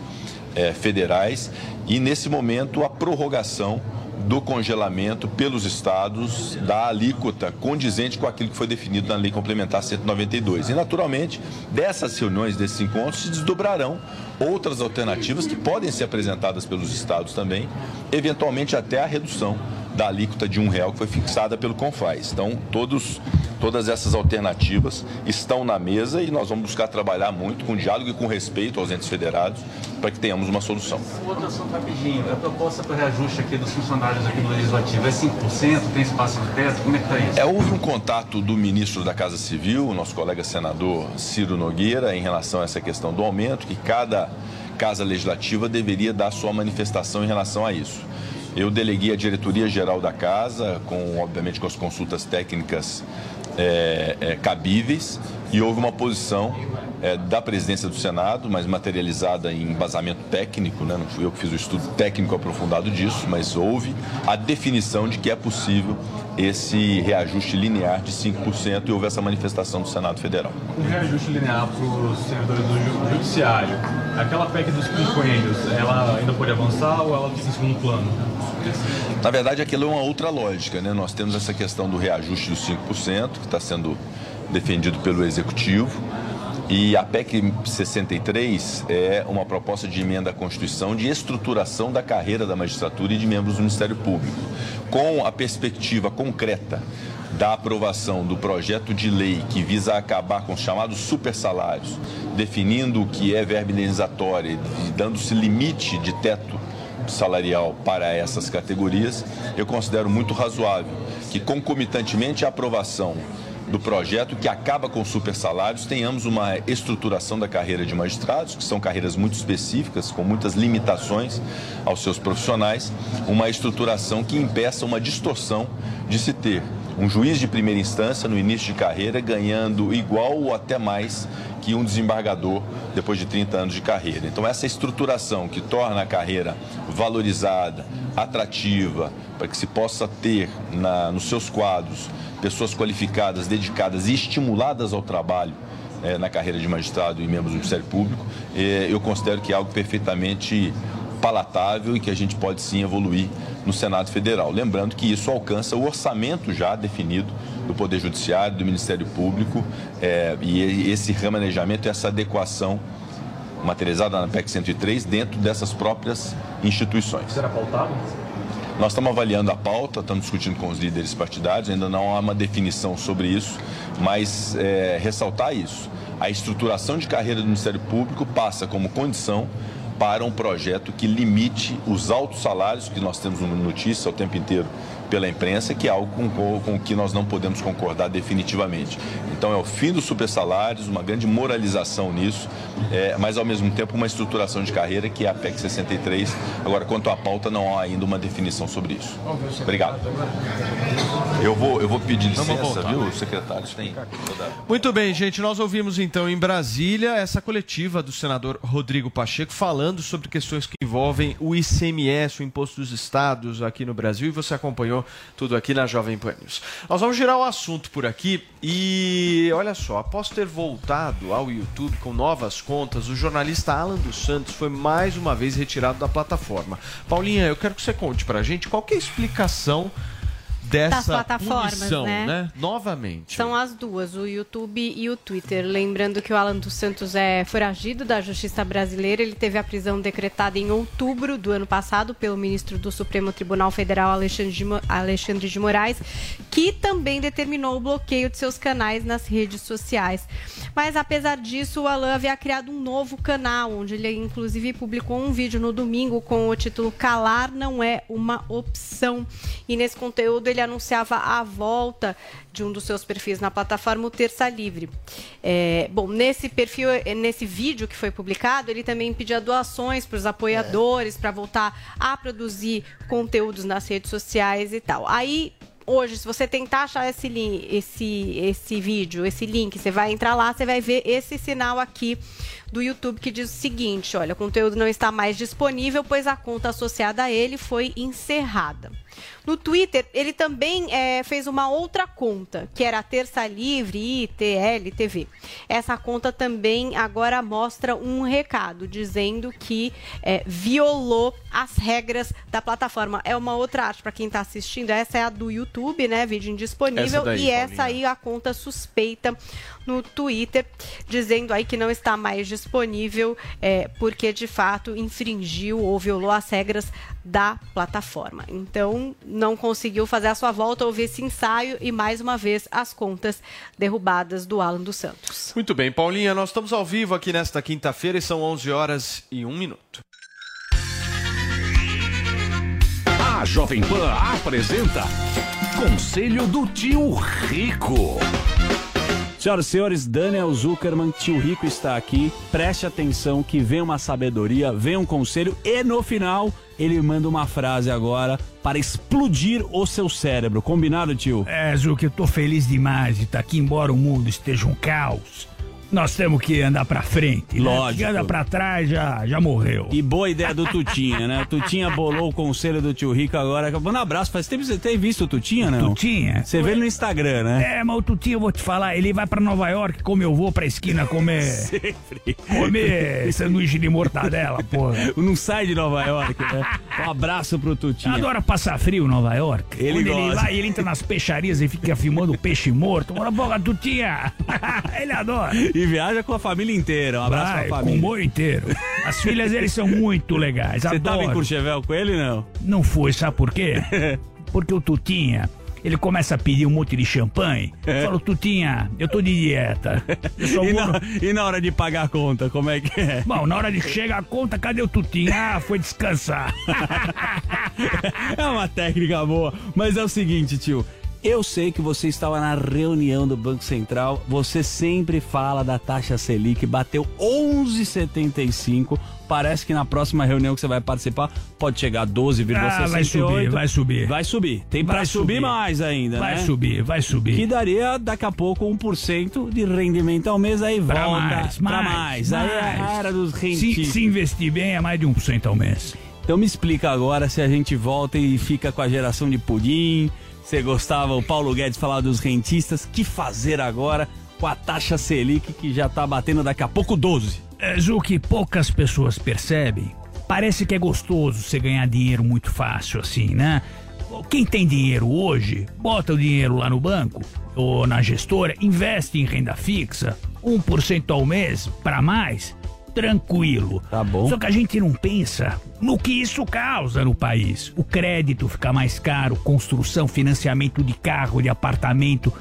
eh, federais e, nesse momento, a prorrogação do congelamento pelos estados da alíquota condizente com aquilo que foi definido na Lei Complementar 192. E, naturalmente, dessas reuniões, desses encontros, se desdobrarão outras alternativas que podem ser apresentadas pelos estados também, eventualmente até a redução da alíquota de um real que foi fixada pelo Confaz. Então, todos, todas essas alternativas estão na mesa e nós vamos buscar trabalhar muito com diálogo e com respeito aos entes federados para que tenhamos uma solução. Outro assunto rapidinho. A proposta para reajuste aqui dos funcionários aqui do Legislativo é 5%? Tem espaço de teto? Como é que está isso? É, houve um contato do ministro da Casa Civil, o nosso colega senador Ciro Nogueira, em relação a essa questão do aumento, que cada Casa Legislativa deveria dar sua manifestação em relação a isso. Eu deleguei a diretoria geral da casa, com obviamente com as consultas técnicas é, é, cabíveis, e houve uma posição é, da presidência do Senado, mas materializada em embasamento técnico, né? não fui eu que fiz o estudo técnico aprofundado disso, mas houve a definição de que é possível esse reajuste linear de 5% e houve essa manifestação do Senado Federal. Um reajuste linear para os servidores do ju- Judiciário. Aquela PEC dos quinquênios, ela ainda pode avançar ou ela fica em segundo plano? Na verdade, aquilo é uma outra lógica, né? Nós temos essa questão do reajuste dos 5%, que está sendo defendido pelo Executivo. E a PEC 63 é uma proposta de emenda à Constituição de estruturação da carreira da magistratura e de membros do Ministério Público, com a perspectiva concreta da aprovação do projeto de lei que visa acabar com os chamados supersalários, definindo o que é verba indenizatória dando-se limite de teto salarial para essas categorias, eu considero muito razoável que, concomitantemente à aprovação do projeto que acaba com os supersalários, tenhamos uma estruturação da carreira de magistrados, que são carreiras muito específicas, com muitas limitações aos seus profissionais, uma estruturação que impeça uma distorção de se ter um juiz de primeira instância no início de carreira ganhando igual ou até mais que um desembargador depois de 30 anos de carreira. Então, essa estruturação que torna a carreira valorizada, atrativa, para que se possa ter na, nos seus quadros pessoas qualificadas, dedicadas e estimuladas ao trabalho eh, na carreira de magistrado e membros do Ministério Público, eh, eu considero que é algo perfeitamente palatável e que a gente pode sim evoluir no Senado Federal. Lembrando que isso alcança o orçamento já definido do Poder Judiciário, do Ministério Público, eh, e esse remanejamento, essa adequação materializada na PEC 103 dentro dessas próprias instituições. Será pautado? Nós estamos avaliando a pauta, estamos discutindo com os líderes partidários, ainda não há uma definição sobre isso, mas é, ressaltar isso. A estruturação de carreira do Ministério Público passa como condição para um projeto que limite os altos salários que nós temos notícia o tempo inteiro pela imprensa, que é algo com, com o que nós não podemos concordar definitivamente. Então é o fim dos supersalários, uma grande moralização nisso, é, mas ao mesmo tempo uma estruturação de carreira que é a PEC 63. Agora, quanto à pauta, não há ainda uma definição sobre isso. Obrigado. Eu vou, eu vou pedir licença, voltar. viu? Os secretários têm toda Muito bem, gente. Nós ouvimos então em Brasília essa coletiva do senador Rodrigo Pacheco falando sobre questões que envolvem o ICMS, o Imposto dos Estados aqui no Brasil, e você acompanhou tudo aqui na Jovem Pan News. Nós vamos girar o assunto por aqui e olha só, após ter voltado ao YouTube com novas contas, o jornalista Alan dos Santos foi mais uma vez retirado da plataforma. Paulinha, eu quero que você conte pra gente qual é a explicação dessa Das plataformas, punição, né? né? Novamente. São as duas, o YouTube e o Twitter. Lembrando que o Alan dos Santos é foragido da Justiça Brasileira. Ele teve a prisão decretada em outubro do ano passado pelo ministro do Supremo Tribunal Federal, Alexandre de, Mo- Alexandre de Moraes, que também determinou o bloqueio de seus canais nas redes sociais. Mas apesar disso, o Alan havia criado um novo canal, onde ele inclusive publicou um vídeo no domingo com o título Calar não é uma opção. E nesse conteúdo ele anunciava a volta de um dos seus perfis na plataforma o Terça Livre. É, bom, nesse perfil, eh, nesse vídeo que foi publicado, ele também pedia doações para os apoiadores para voltar a produzir conteúdos nas redes sociais e tal. Aí hoje, se você tentar achar esse, link, esse, esse vídeo, esse link, você vai entrar lá, você vai ver esse sinal aqui do YouTube que diz o seguinte: olha, o conteúdo não está mais disponível, pois a conta associada a ele foi encerrada. No Twitter, ele também eh, fez uma outra conta, que era a Terça Livre ITL TV. Essa conta também agora mostra um recado dizendo que eh, violou as regras da plataforma. É uma outra arte para quem está assistindo, essa é a do YouTube. YouTube, né? Vídeo indisponível. Essa daí, e essa Paulinha. aí a conta suspeita no Twitter, dizendo aí que não está mais disponível, é, porque de fato infringiu ou violou as regras da plataforma. Então, não conseguiu fazer a sua volta, houve esse ensaio e mais uma vez as contas derrubadas do Alan dos Santos. Muito bem, Paulinha, nós estamos ao vivo aqui nesta quinta-feira e são 11 horas e 1 minuto. A Jovem Pan apresenta Conselho do Tio Rico. Senhoras e senhores, Daniel Zuckerman, tio Rico está aqui. Preste atenção que vem uma sabedoria, vem um conselho e no final ele manda uma frase agora para explodir o seu cérebro. Combinado, tio? É, Zuc, eu tô feliz demais de estar aqui, embora o mundo esteja um caos. Nós temos que andar pra frente. né? Lógico. Porque anda pra trás já, já morreu. E boa ideia do Tutinha, né? Tutinha bolou o conselho do tio Rico agora. Manda um abraço. Faz tempo que você tem visto o Tutinha, não? Tutinha? Você vê ele no Instagram, né? É, mas o Tutinho, eu vou te falar, ele vai pra Nova York como eu vou pra esquina comer. Sempre. Comer sanduíche de mortadela, porra. Não sai de Nova York, né? Um abraço pro Tutinha. Adora passar frio em Nova York. Ele Quando ele gosta. vai, ele entra nas peixarias e fica filmando peixe morto. Bora, boca, Tutinha! ele adora. E viaja com a família inteira. Um abraço Vai, pra com família. o boi inteiro. As filhas deles são muito legais. Você tava em adoro. Courchevel com ele, não? Não foi, sabe por quê? Porque o Tutinha, ele começa a pedir um monte de champanhe. Eu falo, Tutinha, eu tô de dieta. Eu E na, e na hora de pagar a conta, como é que é? Bom, na hora de chegar a conta, cadê o Tutinha? Ah, foi descansar. É uma técnica boa. Mas é o seguinte, tio. Eu sei que você estava na reunião do Banco Central. Você sempre fala da taxa Selic, bateu 11,75. Parece que na próxima reunião que você vai participar pode chegar a 12,68. Ah, vai subir, vai subir. Vai subir. Tem pra Vai subir. subir. mais ainda, Vai né? subir, vai subir. Que daria daqui a pouco 1% de rendimento ao mês. Aí Pra volta mais, pra mais, mais. Aí é a era dos Se, rentistas. se investir bem, é mais de 1% ao mês. Então me explica agora se a gente volta e fica com a geração de pudim. Você gostava, o Paulo Guedes falava dos rentistas. Que fazer agora com a taxa Selic que já tá batendo daqui a pouco 12? É, Zuki, poucas pessoas percebem. Parece que é gostoso você ganhar dinheiro muito fácil assim, né? Quem tem dinheiro hoje, bota o dinheiro lá no banco ou na gestora, investe em renda fixa, 1% ao mês para mais, tranquilo. Tá bom. Só que a gente não pensa no que isso causa no país. O crédito fica mais caro, construção, financiamento de carro, de apartamento,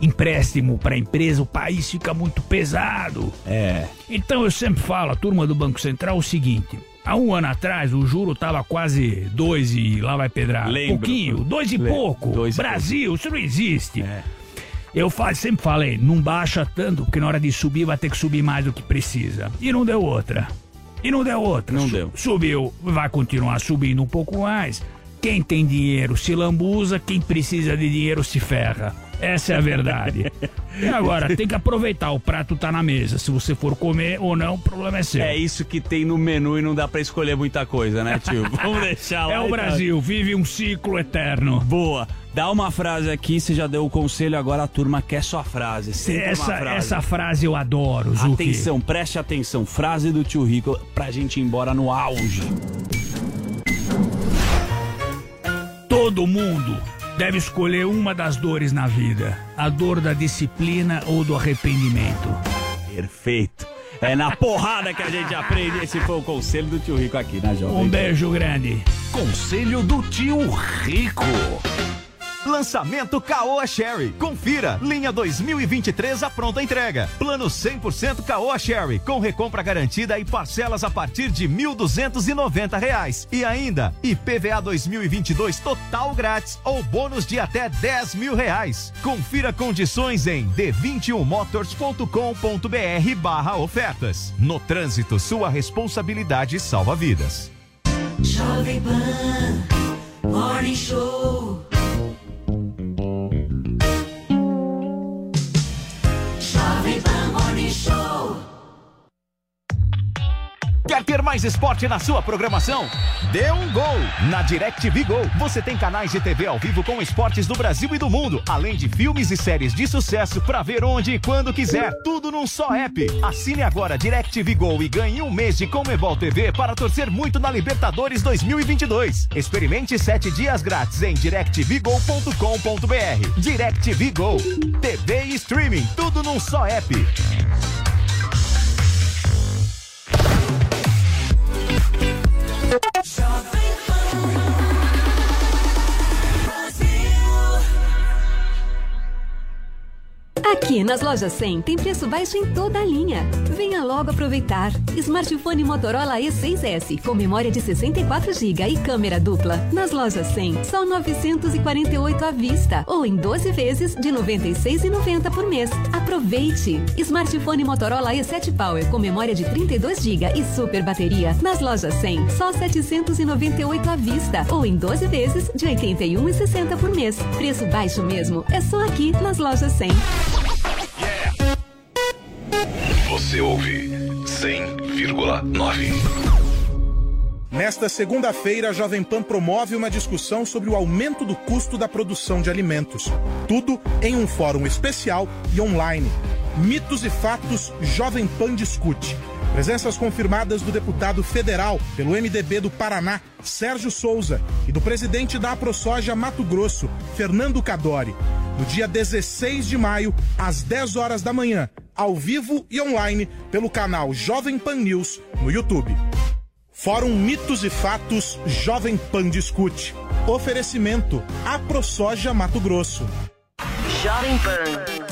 empréstimo para empresa, o país fica muito pesado. É. Então eu sempre falo, a turma do Banco Central, o seguinte. Há um ano atrás, o juro tava quase dois e lá vai pedrar. Lembro. Pouquinho, dois e Lembro. pouco. Dois e Brasil, isso não existe. Eu fa- sempre falei, não baixa tanto, porque na hora de subir vai ter que subir mais do que precisa. E não deu outra. E não deu outra. Não Su- deu. Subiu, vai continuar subindo um pouco mais. Quem tem dinheiro se lambuza, quem precisa de dinheiro se ferra. Essa é a verdade. e agora, tem que aproveitar, o prato tá na mesa. Se você for comer ou não, o problema é seu. É isso que tem no menu e não dá pra escolher muita coisa, né, tio? Vamos deixar lá. É o então. Brasil, vive um ciclo eterno. Boa. Dá uma frase aqui, você já deu o conselho, agora a turma quer sua frase. Sempre Essa, frase. essa frase eu adoro, Zuki. Atenção, preste atenção. Frase do tio Rico pra gente ir embora no auge. Todo mundo deve escolher uma das dores na vida: a dor da disciplina ou do arrependimento. Perfeito. É na porrada que a gente aprende. Esse foi o conselho do tio Rico aqui na Jovem Um beijo grande. Conselho do Tio Rico. Lançamento Caoa Sherry. Confira. Linha 2023 à pronta entrega. Plano 100% Caoa Sherry. Com recompra garantida e parcelas a partir de 1.290 reais. E ainda, IPVA 2022 total grátis ou bônus de até 10 mil reais. Confira condições em d21motors.com.br barra ofertas. No trânsito, sua responsabilidade salva vidas. Jovem Pan Morning Show. Quer ter mais esporte na sua programação? Dê um gol! Na DirecTV Go, você tem canais de TV ao vivo com esportes do Brasil e do mundo, além de filmes e séries de sucesso para ver onde e quando quiser. Tudo num só app. Assine agora DirecTV Go e ganhe um mês de Comebol TV para torcer muito na Libertadores 2022. Experimente sete dias grátis em directvgo.com.br. DirecTV Go. TV e streaming, tudo num só app. Aqui nas lojas 100 tem preço baixo em toda a linha. Venha logo aproveitar. Smartphone Motorola E6S com memória de 64 GB e câmera dupla. Nas lojas 100, só 948 à vista ou em 12 vezes de 96,90 por mês. Aproveite. Smartphone Motorola E7 Power com memória de 32 GB e super bateria. Nas lojas 100, só 798 à vista ou em 12 vezes de 81,60 por mês. Preço baixo mesmo. É só aqui nas lojas 100. Você ouve 100,9. Nesta segunda-feira, a Jovem Pan promove uma discussão sobre o aumento do custo da produção de alimentos. Tudo em um fórum especial e online. Mitos e fatos Jovem Pan discute. Presenças confirmadas do deputado federal pelo MDB do Paraná, Sérgio Souza, e do presidente da AproSoja Mato Grosso, Fernando Cadori. No dia 16 de maio, às 10 horas da manhã, ao vivo e online, pelo canal Jovem Pan News no YouTube. Fórum Mitos e Fatos Jovem Pan Discute. Oferecimento AproSoja Mato Grosso. Jovem Pan.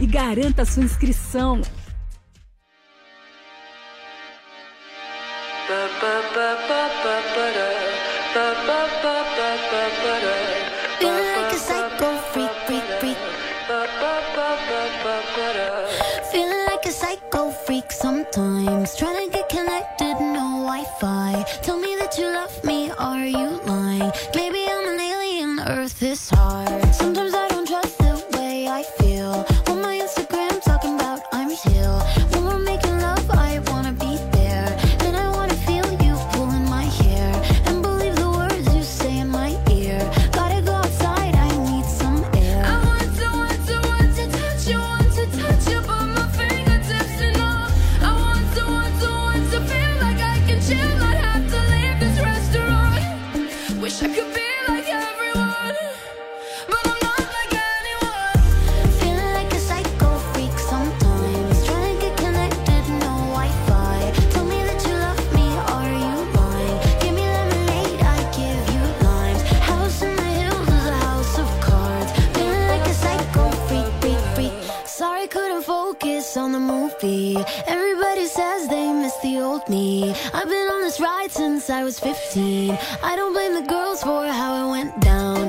e garanta sua inscrição. Feeling like a psycho freak, sometimes. Trying to get connected, no Wi-Fi. Tell me that you love me, are you lying? Maybe I'm an alien, Earth is hard. Me. I've been on this ride since I was 15. I don't blame the girls for how it went down.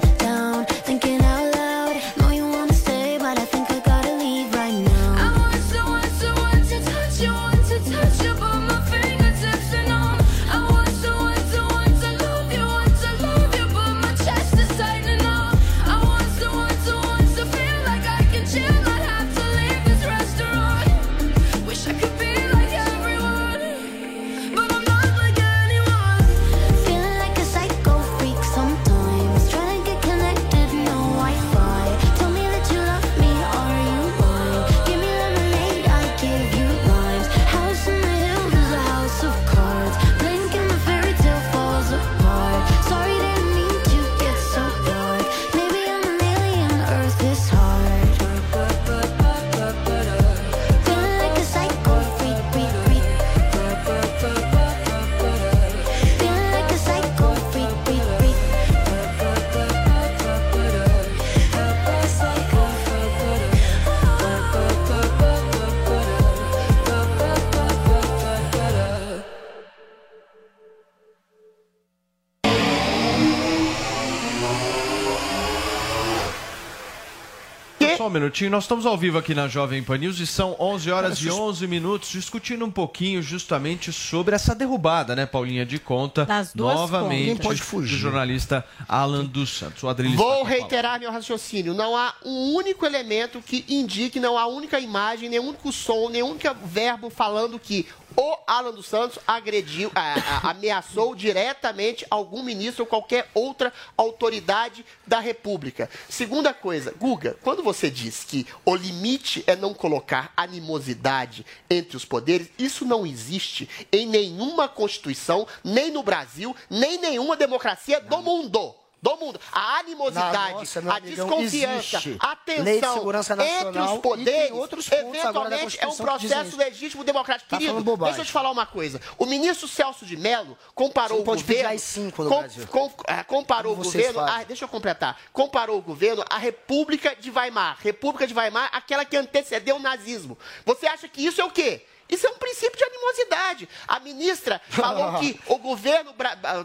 Minutinho, nós estamos ao vivo aqui na Jovem Pan News e são 11 horas Cara, e sus- 11 minutos discutindo um pouquinho justamente sobre essa derrubada, né, Paulinha, de conta Das duas novamente pode fugir. do jornalista Alan dos Santos. O Vou tá reiterar meu raciocínio. Não há um único elemento que indique, não há única imagem, nenhum único som, nenhum único verbo falando que o Alan dos Santos agrediu, a- a- ameaçou diretamente algum ministro ou qualquer outra autoridade da República. Segunda coisa, Guga, quando você diz que o limite é não colocar animosidade entre os poderes, isso não existe em nenhuma Constituição, nem no Brasil, nem em nenhuma democracia do mundo. Do mundo. A animosidade, nossa, a amigão, desconfiança, a tensão entre os poderes, eventualmente é um processo legítimo democrático. Tá Querido, deixa eu te falar uma coisa. O ministro Celso de Mello comparou o governo... AI-5 no com- com- ah, comparou o Como vocês governo... Ah, deixa eu completar. Comparou o governo à República de Weimar. República de Weimar, aquela que antecedeu o nazismo. Você acha que isso é o quê? Isso é um princípio de animosidade. A ministra falou que o governo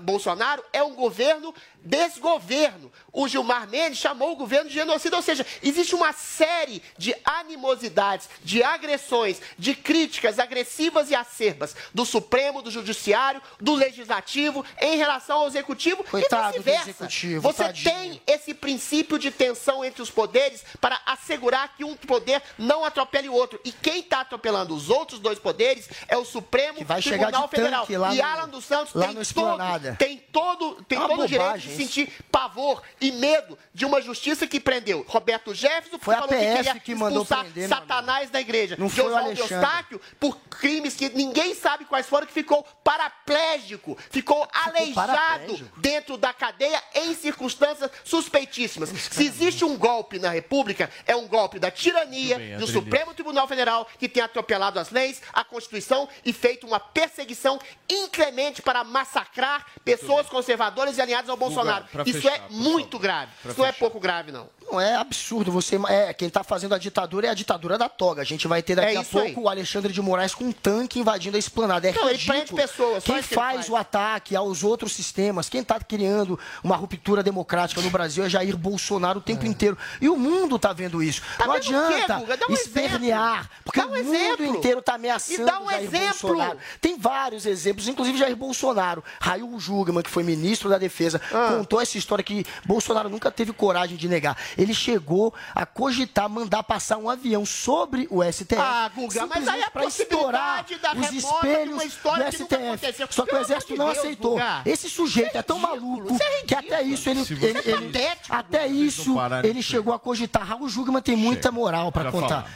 Bolsonaro é um governo desgoverno. O Gilmar Mendes chamou o governo de genocida, ou seja, existe uma série de animosidades, de agressões, de críticas agressivas e acerbas do Supremo, do Judiciário, do Legislativo em relação ao Executivo Coitado e vice-versa. Você tadinho. tem esse princípio de tensão entre os poderes para assegurar que um poder não atropele o outro. E quem está atropelando os outros dois poderes é o Supremo vai chegar Tribunal de Federal. tanque lá e no- Alan dos Santos tem todo, tem todo, tem É uma todo o direito sentir pavor e medo de uma justiça que prendeu Roberto Jefferson, que Foi a falou que queria que mandou expulsar prender, Satanás da igreja. Não foi o Oswaldo Alexandre. Eustáquio, por crimes que ninguém sabe quais foram, que ficou paraplégico, ficou, aleijado paraplégico? dentro da cadeia em circunstâncias suspeitíssimas. Se existe um golpe na República, é um golpe da tirania bem, do. Supremo Tribunal Federal que tem atropelado as leis, a Constituição e feito uma perseguição inclemente para massacrar pessoas conservadoras e alinhadas ao Bolsonaro. Isso fechar, é por muito grave. Pra Isso não é pouco grave, não. Não é absurdo. Você é quem está fazendo a ditadura é a ditadura da toga. A gente vai ter daqui É a isso pouco aí. o Alexandre de Moraes com um tanque invadindo a esplanada. É Não, ele ridículo. prende pessoas, Quem isso que ele faz, faz. o ataque aos outros sistemas, quem está criando uma ruptura democrática no Brasil é Jair Bolsonaro o tempo inteiro. E o mundo está vendo isso. Tá não o adianta um espernear, porque um o mundo exemplo. inteiro está ameaçando E dá um Jair exemplo. Bolsonaro. Tem vários exemplos, inclusive Jair Bolsonaro. Raul Jugman, que foi ministro da Defesa, Ah. Contou essa história que Bolsonaro nunca teve coragem de negar. Ele chegou a cogitar mandar passar um avião sobre o STF. Ah, Guga, mas aí a para estourar da os espelhos do que STF. aconteceu. Só que o Exército não de Deus, aceitou. Guga. Esse sujeito é tão maluco que até isso ele, ele, você- ele- até isso ele chegou a cogitar. Raul Jugman tem muita moral para contar.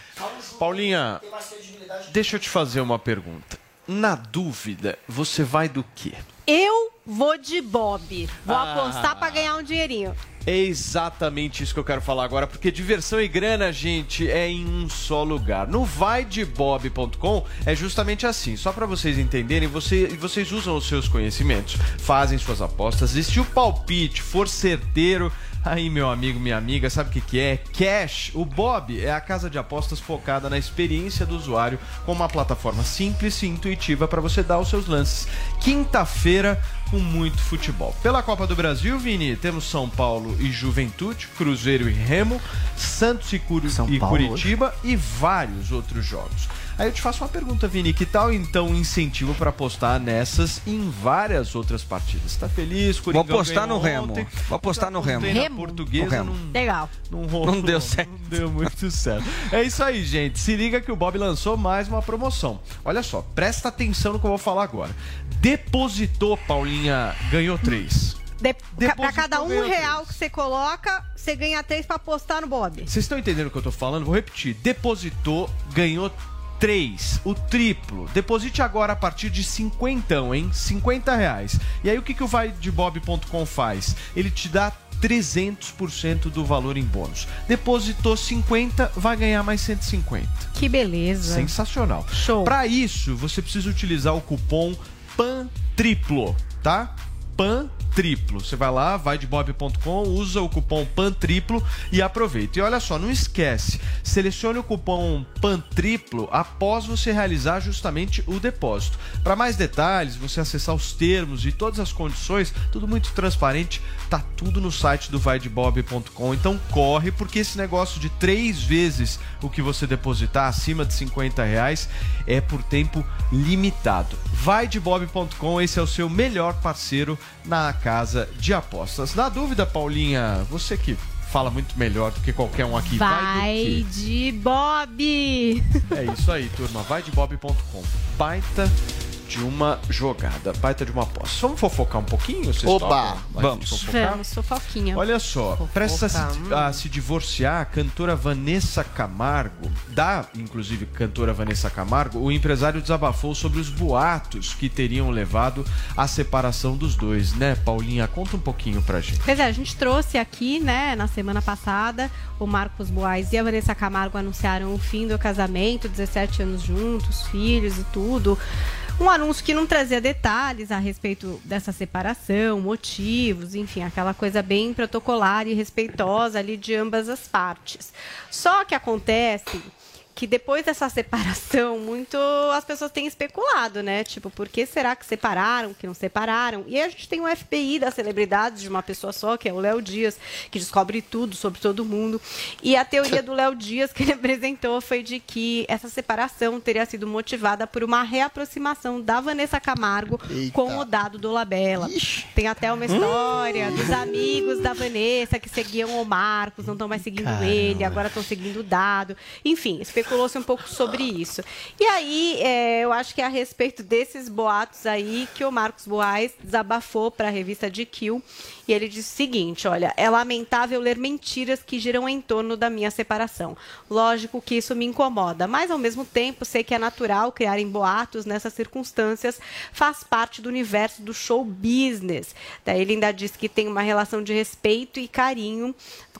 Paulinha, deixa eu te fazer uma pergunta. Na dúvida, você vai do quê? Eu vou de Bob. Vou Ah. apostar pra ganhar um dinheirinho. É exatamente isso que eu quero falar agora, porque diversão e grana, gente, é em um só lugar. No vaidebob.com é justamente assim. Só para vocês entenderem, você, vocês usam os seus conhecimentos, fazem suas apostas, e se o palpite for certeiro, aí meu amigo, minha amiga, sabe o que, que é? Cash. O Bob é a casa de apostas focada na experiência do usuário, com uma plataforma simples e intuitiva para você dar os seus lances. Quinta-feira com muito futebol. Pela Copa do Brasil, Vini, temos São Paulo e Juventude, Cruzeiro e Remo, Santos e, Curi- e Paulo Curitiba e vários outros jogos. Aí eu te faço uma pergunta, Vini, que tal então incentivo para apostar nessas e em várias outras partidas? Tá feliz? Vou Coringão apostar no Remo. ontem. Vou apostar no Remo. Remo? portuguesa No Remo. não, Legal. não rolou. Não deu certo. Não deu muito certo. É isso aí, gente. Se liga que o Bob lançou mais uma promoção. Olha só, presta atenção no que eu vou falar agora. Depositou, Paulinha, ganhou três. De, pra cada um real que você coloca, você ganha três pra apostar no Bob. Vocês estão entendendo o que eu tô falando? Vou repetir. Depositou, ganhou 3, o triplo. Deposite agora a partir de 50, hein? 50 reais. E aí o que, que o vaidebob.com faz? Ele te dá 300% do valor em bônus. Depositou 50, vai ganhar mais 150. Que beleza. Sensacional. Show. Para isso, você precisa utilizar o cupom PANTRIPLO, tá? PAN triplo. Você vai lá, vai de bob.com, usa o cupom PAN triplo e aproveita. E olha só, não esquece, selecione o cupom PAN triplo após você realizar justamente o depósito. Para mais detalhes, você acessar os termos e todas as condições, tudo muito transparente, tá tudo no site do vaidebob.com. Então corre, porque esse negócio de três vezes o que você depositar acima de 50 reais é por tempo limitado. Vaidebob.com, esse é o seu melhor parceiro na casa de apostas. Na dúvida, Paulinha, você que fala muito melhor do que qualquer um aqui. Vai quê? de Bob! É isso aí, turma. Vai de bob.com. Baita de uma jogada, baita de uma aposta. Vamos fofocar um pouquinho? Vocês Oba! Vamos. fofocar? Vamos, fofoquinha. Olha só, presta a a se divorciar a cantora Vanessa Camargo, da inclusive cantora Vanessa Camargo, o empresário desabafou sobre os boatos que teriam levado à separação dos dois, né, Paulinha? Conta um pouquinho pra gente. Pois é, a gente trouxe aqui, né, na semana passada, o Marcos Boaz e a Vanessa Camargo anunciaram o fim do casamento, 17 anos juntos, filhos e tudo. Um anúncio que não trazia detalhes a respeito dessa separação, motivos, enfim, aquela coisa bem protocolar e respeitosa ali de ambas as partes. Só que acontece que depois dessa separação, muito as pessoas têm especulado, né? Tipo, por que será que separaram, que não separaram? E aí a gente tem o FBI das celebridades de uma pessoa só, que é o Léo Dias, que descobre tudo sobre todo mundo. E a teoria do Léo Dias que ele apresentou foi de que essa separação teria sido motivada por uma reaproximação da Vanessa Camargo com o dado do Labella. Tem até uma história dos amigos da Vanessa que seguiam o Marcos, não estão mais seguindo Caramba. ele, agora estão seguindo o dado. Enfim, especulou-se um pouco sobre isso. E aí, é, eu acho que é a respeito desses boatos aí que o Marcos Boaz desabafou para a revista GQ. E ele disse o seguinte: olha, é lamentável ler mentiras que giram em torno da minha separação. Lógico que isso me incomoda, mas ao mesmo tempo sei que é natural criarem boatos nessas circunstâncias, faz parte do universo do show business. Daí ele ainda disse que tem uma relação de respeito e carinho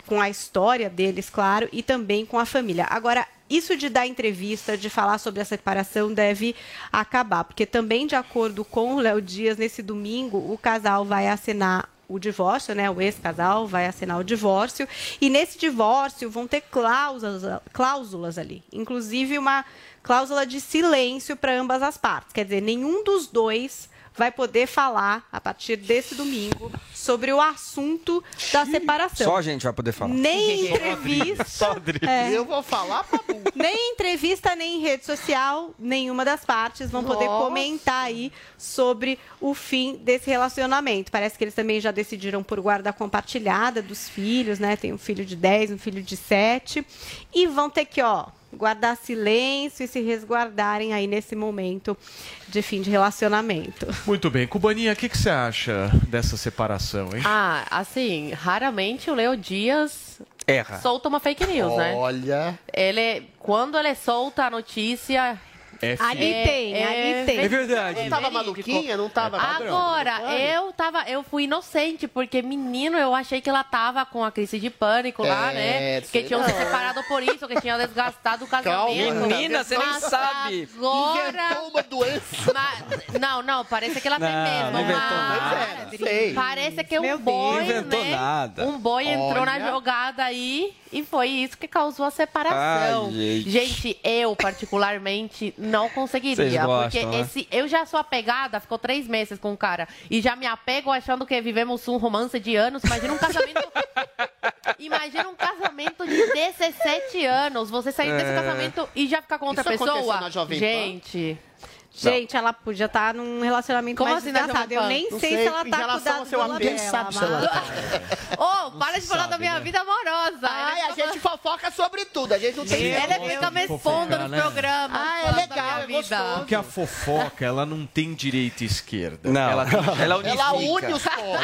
com a história deles, claro, e também com a família. Agora, isso de dar entrevista, de falar sobre a separação, deve acabar, porque também, de acordo com o Léo Dias, nesse domingo, o casal vai assinar o divórcio, né? O ex-casal vai assinar o divórcio. E nesse divórcio vão ter cláusulas, cláusulas ali. Inclusive uma cláusula de silêncio para ambas as partes. Quer dizer, nenhum dos dois vai poder falar, a partir desse domingo, sobre o assunto da separação. Só a gente vai poder falar. Nem entrevista. É. Eu vou falar pra Nem em entrevista, nem em rede social, nenhuma das partes vão poder Nossa. comentar aí sobre o fim desse relacionamento. Parece que eles também já decidiram por guarda compartilhada dos filhos, né? Tem um filho de 10, um filho de 7. E vão ter que, ó, guardar silêncio e se resguardarem aí nesse momento de fim de relacionamento. Muito bem. Cubaninha, o que, que você acha dessa separação, hein? Ah, assim, raramente o Leo Dias Erra. solta uma fake news, né? Olha. Ele, quando ele solta a notícia. É Ali tem, ali tem. É verdade. Não tava maluquinha? Não tava Agora, padrão? eu tava, eu fui inocente, porque menino, eu achei que ela tava com a crise de pânico lá, É, né? Que tinham se separado por isso, que tinham desgastado o casamento. Menina, você nem sabe. Agora. Uma doença. Mas- não, não, parece que ela tem Não, mesmo. não inventou mas- nada. Sei. Parece que um Meu boi, Não inventou né? nada. Um boi entrou na Olha. jogada aí e foi isso que causou a separação. Ai, gente. eu particularmente não conseguiria. Vocês gostam, porque né? esse, eu já sou apegada, ficou três meses com o cara. E já me apego achando que vivemos um romance de anos. Imagina um casamento. Imagina um casamento de 17 anos. Você sair desse É. casamento e já ficar com outra Isso pessoa. na Jovem Pan? Gente. Gente, ela podia estar num relacionamento Como mais assim Eu nem sei, sei, se ela tá cuidando seu amigo, dela, sabe se ela mas- Ô, para de falar sabe, da minha né? vida amorosa. Ai, a gente fofoca sobre tudo. A gente não tem vergonha. fica me expondo nos né? programas. Ah, é legal, é vida. gostoso. Porque a fofoca, ela não tem direita e esquerda. Não. Ela, Ela unifica. Ela une os povos.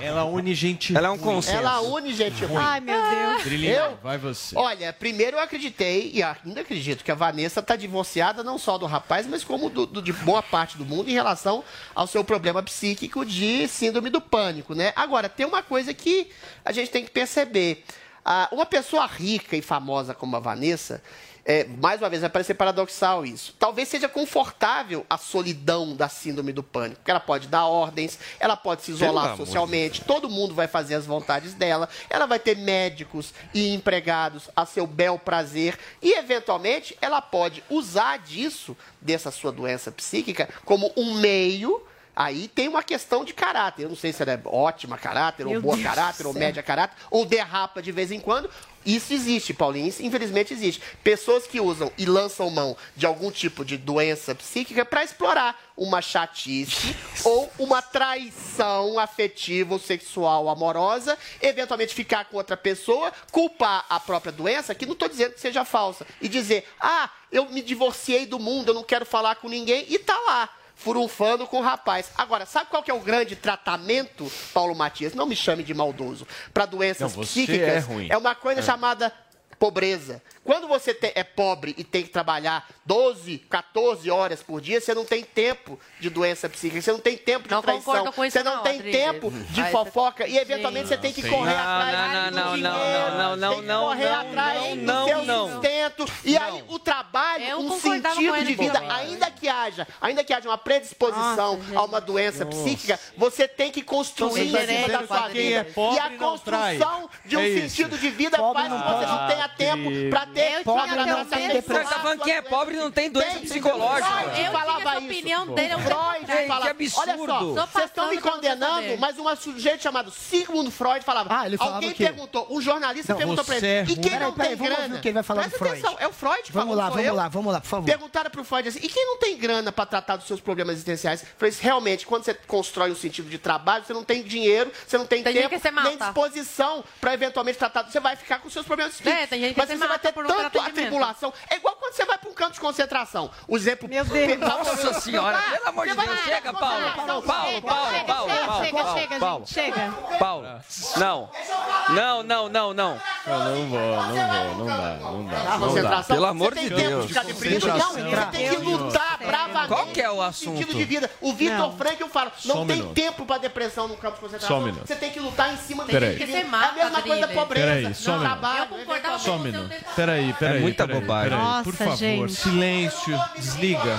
ela une, ela gente Ela é um consenso. Ela une gente ruim. Ai, meu Deus. Trilhinha, Eu? vai você. Olha, primeiro eu acreditei, e ainda acredito, que a Vanessa está divorciada não só do rapaz, mas como do- do- de boa parte do mundo em relação ao seu problema psíquico de síndrome do pânico, né? Agora, tem uma coisa que a gente tem que perceber. Ah, uma pessoa rica e famosa como a Vanessa, é, mais uma vez, vai parecer paradoxal isso. Talvez seja confortável a solidão da síndrome do pânico, porque ela pode dar ordens, ela pode se Pelo isolar de socialmente, todo mundo vai fazer as vontades dela, ela vai ter médicos e empregados a seu bel prazer e, eventualmente, ela pode usar disso, dessa sua doença psíquica, como um meio. Aí tem uma questão de caráter. Eu não sei se ela é ótima caráter, ou Meu boa Deus caráter, ou média caráter, ou derrapa de vez em quando. Isso existe, Paulinho. Isso, infelizmente existe. Pessoas que usam e lançam mão de algum tipo de doença psíquica para explorar uma chatice ou uma traição afetiva ou sexual amorosa, eventualmente ficar com outra pessoa, culpar a própria doença, que não estou dizendo que seja falsa, e dizer: ah, eu me divorciei do mundo, eu não quero falar com ninguém, e tá lá furunfando com o rapaz. Agora, sabe qual que é o grande tratamento, Paulo Matias? Não me chame de maldoso. Para doenças Não, psíquicas, é ruim. uma coisa É. chamada pobreza. Quando você te- é pobre e tem que trabalhar 12, 14 horas por dia, você não tem tempo de doença psíquica, você não tem tempo de Não traição, concordo com isso você não, não, tem Rodrigues. tempo de Ai, fofoca e eventualmente você tem que correr Não, atrás não, do não, não, dinheiro, não, não, tem que não, correr não, atrás não, do não, seu não. sustento. E aí o trabalho, Eu um sentido de vida, pouco. ainda que haja, ainda que haja uma predisposição a uma doença psíquica, você tem que construir em cima da sua vida. é e a não construção de um É sentido de vida faz com não que você não tenha tempo para ter Eu que ter se um afetar Você tá falando que é pobre não tem doença Tem, psicológica. Freud Eu falava isso. opinião dele, eu Freud falava. Que absurdo. Olha só, vocês estão me condenando, mas um sujeito chamado Sigmund Freud falava. Ah, ele falava Alguém perguntou, um jornalista Não, perguntou pra você ele. é e quem não tem vamos grana? que ele vai falar do Presta Freud. atenção, é o Freud Vamos falando, lá, vamos eu. lá, vamos lá, por favor. Perguntaram pro Freud assim, e quem não tem grana pra tratar dos seus problemas existenciais? Falei, assim, realmente, quando você constrói um sentido de trabalho, você não tem dinheiro, você não tem, Tem tempo, que nem disposição pra eventualmente tratar. Você vai ficar com seus problemas psíquicos. É, tem gente que Mas você vai ter tanto atendimento. atribulação. É igual quando você vai pra um campo de concentração. O exemplo... Meu Deus. Nossa senhora, pelo amor de Deus, chega, Paulo, Paulo, chega, Paulo, chega, Paulo, chega, Paulo, chega, Paulo, chega, Paulo. gente, chega. Paulo, não. Não, não, não, não. Eu não vou, não vou, não dá, não dá. Não dá. Pelo amor você de tem tempo Deus. de ficar deprimido? Concentração. Não, você tem que lutar bravamente. Qual que é o assunto? Sentido de vida. O Vitor Não. Frankl fala, Só não tem tempo para depressão no campo de concentração. Só um minuto. Você tem que lutar em cima Tem que ser É a mesma coisa da pobreza. Peraí, só um minuto. Eu Só um minuto. Peraí, peraí. muita peraí, bobagem. peraí. Nossa, Por favor, gente. silêncio. Desliga.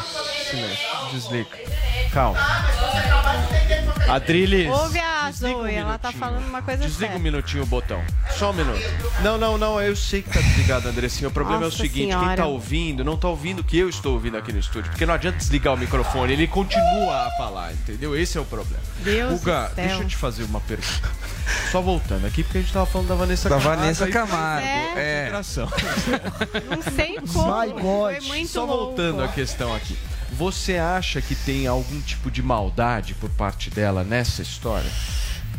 Silêncio. Desliga. Calma. Adriles. Ouve a desliga um Zoe, ela tá falando uma coisa Desliga um séria. minutinho o botão. Só um minuto. Não, não, não. Eu sei que tá desligado, Andressinho. O problema é Nossa o seguinte: quem Senhora. tá ouvindo não tá ouvindo o que eu estou ouvindo aqui no estúdio. Porque não adianta desligar o microfone, ele continua a falar, entendeu? Esse é o problema. Deus céu. deixa eu te fazer uma pergunta. Só voltando aqui, porque a gente tava falando da Vanessa Da Camargo. Vanessa aí- Camargo. É. É. Não sei como. My God. Foi muito Só louco. voltando à questão aqui. Você acha que tem algum tipo de maldade por parte dela nessa história?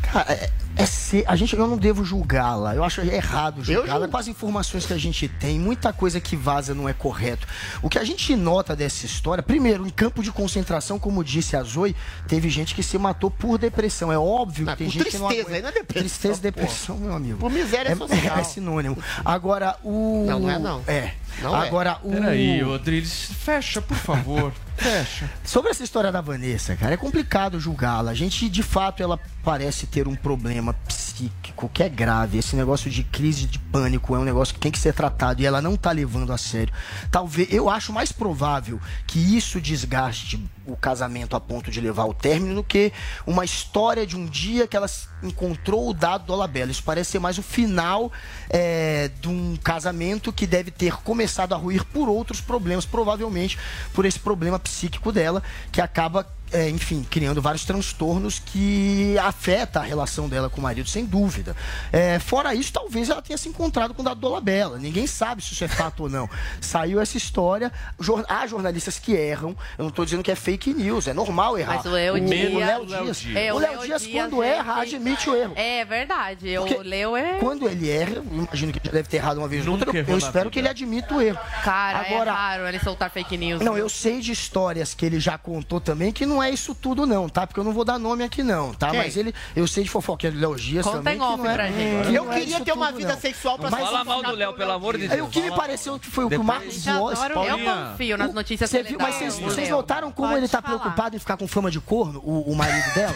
Cara, é, é ser, a gente, eu não devo julgá-la. Eu acho errado julgá-la com as informações que a gente tem. Muita coisa que vaza não é correto. O que a gente nota dessa história, primeiro, em campo de concentração, como disse a Zoe, teve gente que se matou por depressão. É óbvio que tem gente que não tristeza, aguenta. não é depressão, Tristeza e depressão, meu amigo. Por miséria é, social. É sinônimo. Agora, o. Não, não é não. É. Não é. Agora, o. Peraí, Rodrigues, fecha, por favor. Fecha. Sobre essa história da Vanessa, cara, é complicado julgá-la. A gente, de fato, ela parece ter um problema psíquico que é grave. Esse negócio de crise de pânico é um negócio que tem que ser tratado e ela não tá levando a sério. Talvez, eu acho mais provável que isso desgaste o casamento a ponto de levar ao término do que uma história de um dia que ela encontrou o dado do Olabella. Isso parece ser mais o final é, de um casamento que deve ter começado a ruir por outros problemas, provavelmente por esse problema psíquico dela, que acaba, é, enfim, criando vários transtornos que afeta a relação dela com o marido, sem dúvida. É, fora isso, talvez ela tenha se encontrado com o dado do Olabella. Ninguém sabe se isso é fato ou não. Saiu essa história. Jor- Há jornalistas que erram. Eu não estou dizendo que é fake news, é normal errar. Mas o Léo o Dias- Léo o Léo Dias. É, o Léo Dias, quando erra, admite o erro. É verdade. O Porque Leo é. Quando ele erra, eu imagino que ele já deve ter errado uma vez ou outra, eu- eu espero vida. que ele admita o erro. Cara, Agora, é raro ele soltar fake news. não, eu sei de histórias que ele já contou também que não é isso tudo não, tá? Porque eu não vou dar nome aqui não, tá? Quem? Mas ele, eu sei de fofoqueira do Léo Dias Conta também em que off não é, pra gente. que Eu não é queria ter uma vida não. sexual pra Mas- ser Fala mal do Léo, pelo amor de Aí, Deus. o que me pareceu que foi o que o Marcos adoro, eu confio nas notícias Você que viu, ele mas vocês, notaram como ele tá preocupado em ficar com fama de corno, o, marido dela?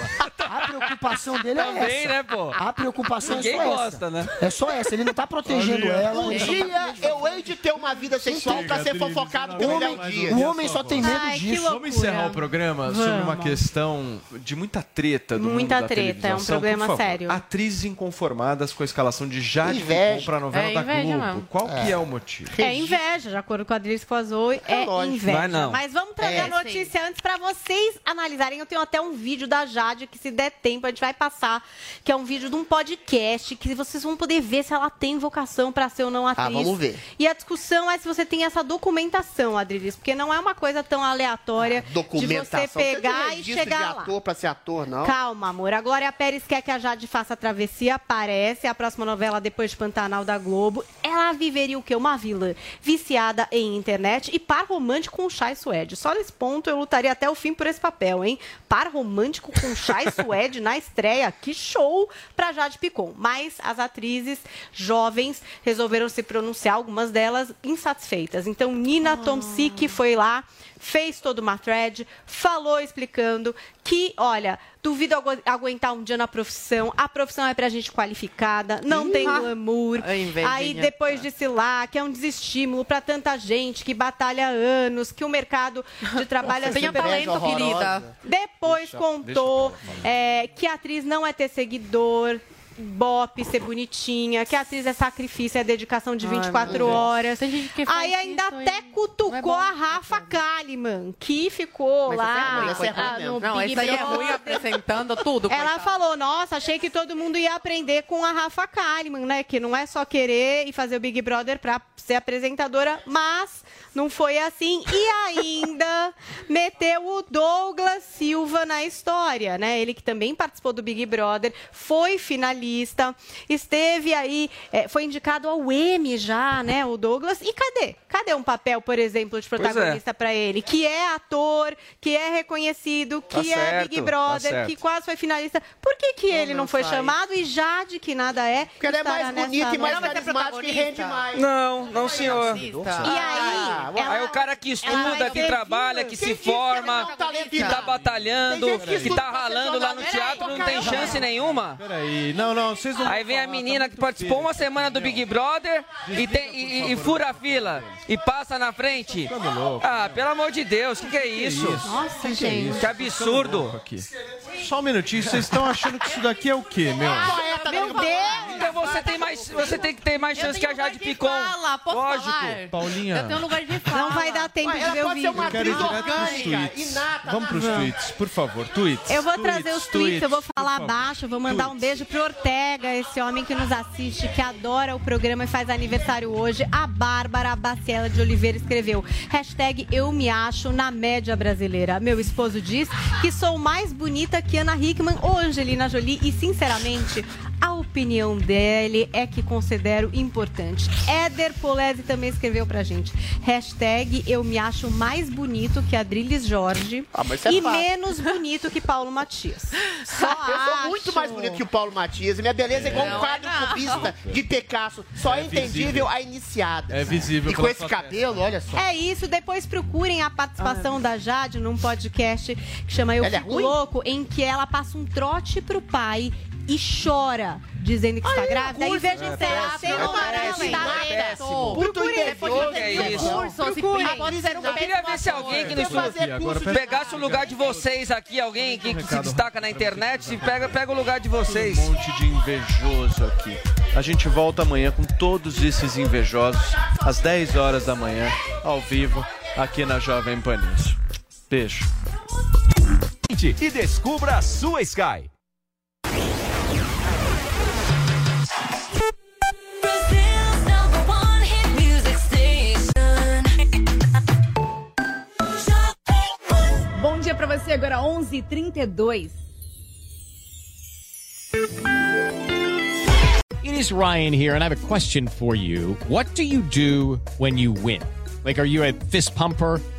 A preocupação dele é Também, essa. né, pô? A preocupação Ninguém é só gosta, essa. né? É só essa. Ele não tá protegendo ela. Um ele tá dia eu hei de ter uma vida sexual pra ser fofocado pelo Léo Dias. O homem só tem medo Ai, disso. Vamos encerrar o programa sobre uma Vamos. questão de muita treta do Muita mundo da treta, televisão. é um problema favor, sério. Atrizes inconformadas com a escalação de Jade Inveja. Picon pra novela É da inveja Globo. mesmo. Qual que é o motivo? É inveja, de acordo com a Adriles Coazoi, é, lógico. inveja. Vai não. Mas vamos trazer É. a notícia antes pra vocês analisarem. Eu tenho até um vídeo da Jade que, se der tempo, a gente vai passar, que é um vídeo de um podcast que vocês vão poder ver se ela tem vocação pra ser ou não atriz. Ah, vamos ver. E a discussão é se você tem essa documentação, Adriles, porque não é uma coisa tão aleatória de Documentação. você pegar Você tem e chegar de lá. ator pra ser ator, não? Calma, amor. A Glória Pérez quer que a Jade faça a travessia, parece. A próxima novela depois de Pantanal da Globo. Ela viveria o quê? Uma vilã viciada em internet e par romântico com o Chai Suede. Só nesse ponto eu lutaria até o fim por esse papel, hein? Par romântico com o Chai Suede na estreia. Que show pra Jade Picon. Mas as atrizes jovens resolveram se pronunciar, algumas delas insatisfeitas. Então, Nina Tomsik foi lá fez toda uma thread, falou explicando que, olha, duvido agu- aguentar um dia na profissão, a profissão é pra gente qualificada, não tem glamour. A invejinha. Aí depois disse lá que é um desestímulo pra tanta gente que batalha há anos, que o mercado de trabalho é super talento, horrorosa. querida. depois contou é, que a atriz não é ter seguidor, bope, ser bonitinha, que a atriz é sacrifício, é dedicação de Ai, 24 meu Deus. horas. Aí ainda até e cutucou é bom. a Rafa Kalimann, que ficou Mas lá é ruim, esse é ruim ah, mesmo. no Não, Big esse aí é ruim Brother. apresentando tudo. Ela coitada. falou, nossa, achei que todo mundo ia aprender com a Rafa Kalimann, né? Que não é só querer e fazer o Big Brother pra ser apresentadora, mas não foi assim. E ainda meteu o Douglas Silva na história, né? Ele que também participou do Big Brother, foi finalista, esteve aí, é, foi indicado ao Emmy já, né? O Douglas. E cadê? Cadê um papel, por exemplo, de é. protagonista pra ele? Que é ator, que é reconhecido, que Tá é certo, Big tá Brother, certo. que quase foi finalista. Por que, que ele não não foi sai. chamado e Jade, que nada é? Porque ela é mais bonita e mais carismática e rende mais. Não, não, senhor. E Ah, aí? Aí o cara que ela estuda, que trabalha, que se ela forma, que tá batalhando, que tá ralando lá no jornalista. teatro, não tem chance nenhuma. Peraí, não, não, vocês não. Aí vem a vão falar, menina tá que participou feio. uma semana do Big Brother e, tem, e, e- e fura a fila e passa na frente. Ah, pelo amor de Deus, o que, que é isso? Nossa, Que gente. Que absurdo. Aqui. Só um minutinho, vocês estão achando que isso daqui é o quê, meu? Poeta Meu da- Deus! Então você tem mais, você tem que ter mais Eu chance que a Jade Picon. fala, posso Lógico. falar? Paulinha. Eu tenho lugar de fala. Não vai dar tempo Ué, de ver o pode ser vídeo. uma Quero ir atriz direto pros orgânica, tweets. inata. Vamos pros tweets, por favor. Tweets. Eu vou tweets, trazer os tweets, eu vou falar abaixo, eu vou mandar um beijo pro Ortega, esse homem que nos assiste, que adora o programa e faz aniversário hoje. A Bárbara Baciela de Oliveira escreveu, hashtag eu me acho na média brasileira. Meu esposo diz que sou mais bonita que Ana Hickman ou Angelina Jolie e, sinceramente, a opinião dele é que considero importante. Éder Polese também escreveu pra gente, hashtag eu me acho mais bonito que Adriles Jorge Ah, é e fácil. menos bonito que Paulo Matias. Só Eu sou muito acho. mais bonito que o Paulo Matias. E minha beleza é igual um quadro não. cubista de Picasso. Só é, É entendível a iniciada. É visível E com esse cabelo, olha só. É isso, depois procurem a participação da Jade num podcast que chama Eu Ela é Fico? Louco, em que ela passa um trote pro pai e chora, dizendo que está grávida. E veja em terapia, péssimo, não é é péssimo, é péssimo. Puto. Que é isso? Um Eu queria ver se alguém que no Fazer estúdio curso de- pegasse o lugar de vocês aqui, alguém que, se destaca na internet, se pega, pega o lugar de vocês. Um monte de invejoso aqui. A gente volta amanhã com todos esses invejosos, às 10 horas da manhã, ao vivo, aqui na Jovem Pan. Beijo. E descubra a sua Sky. Você, agora 11h32. It is Ryan here, and I have a question for you. What do you do when you win? Like, are you a fist pumper?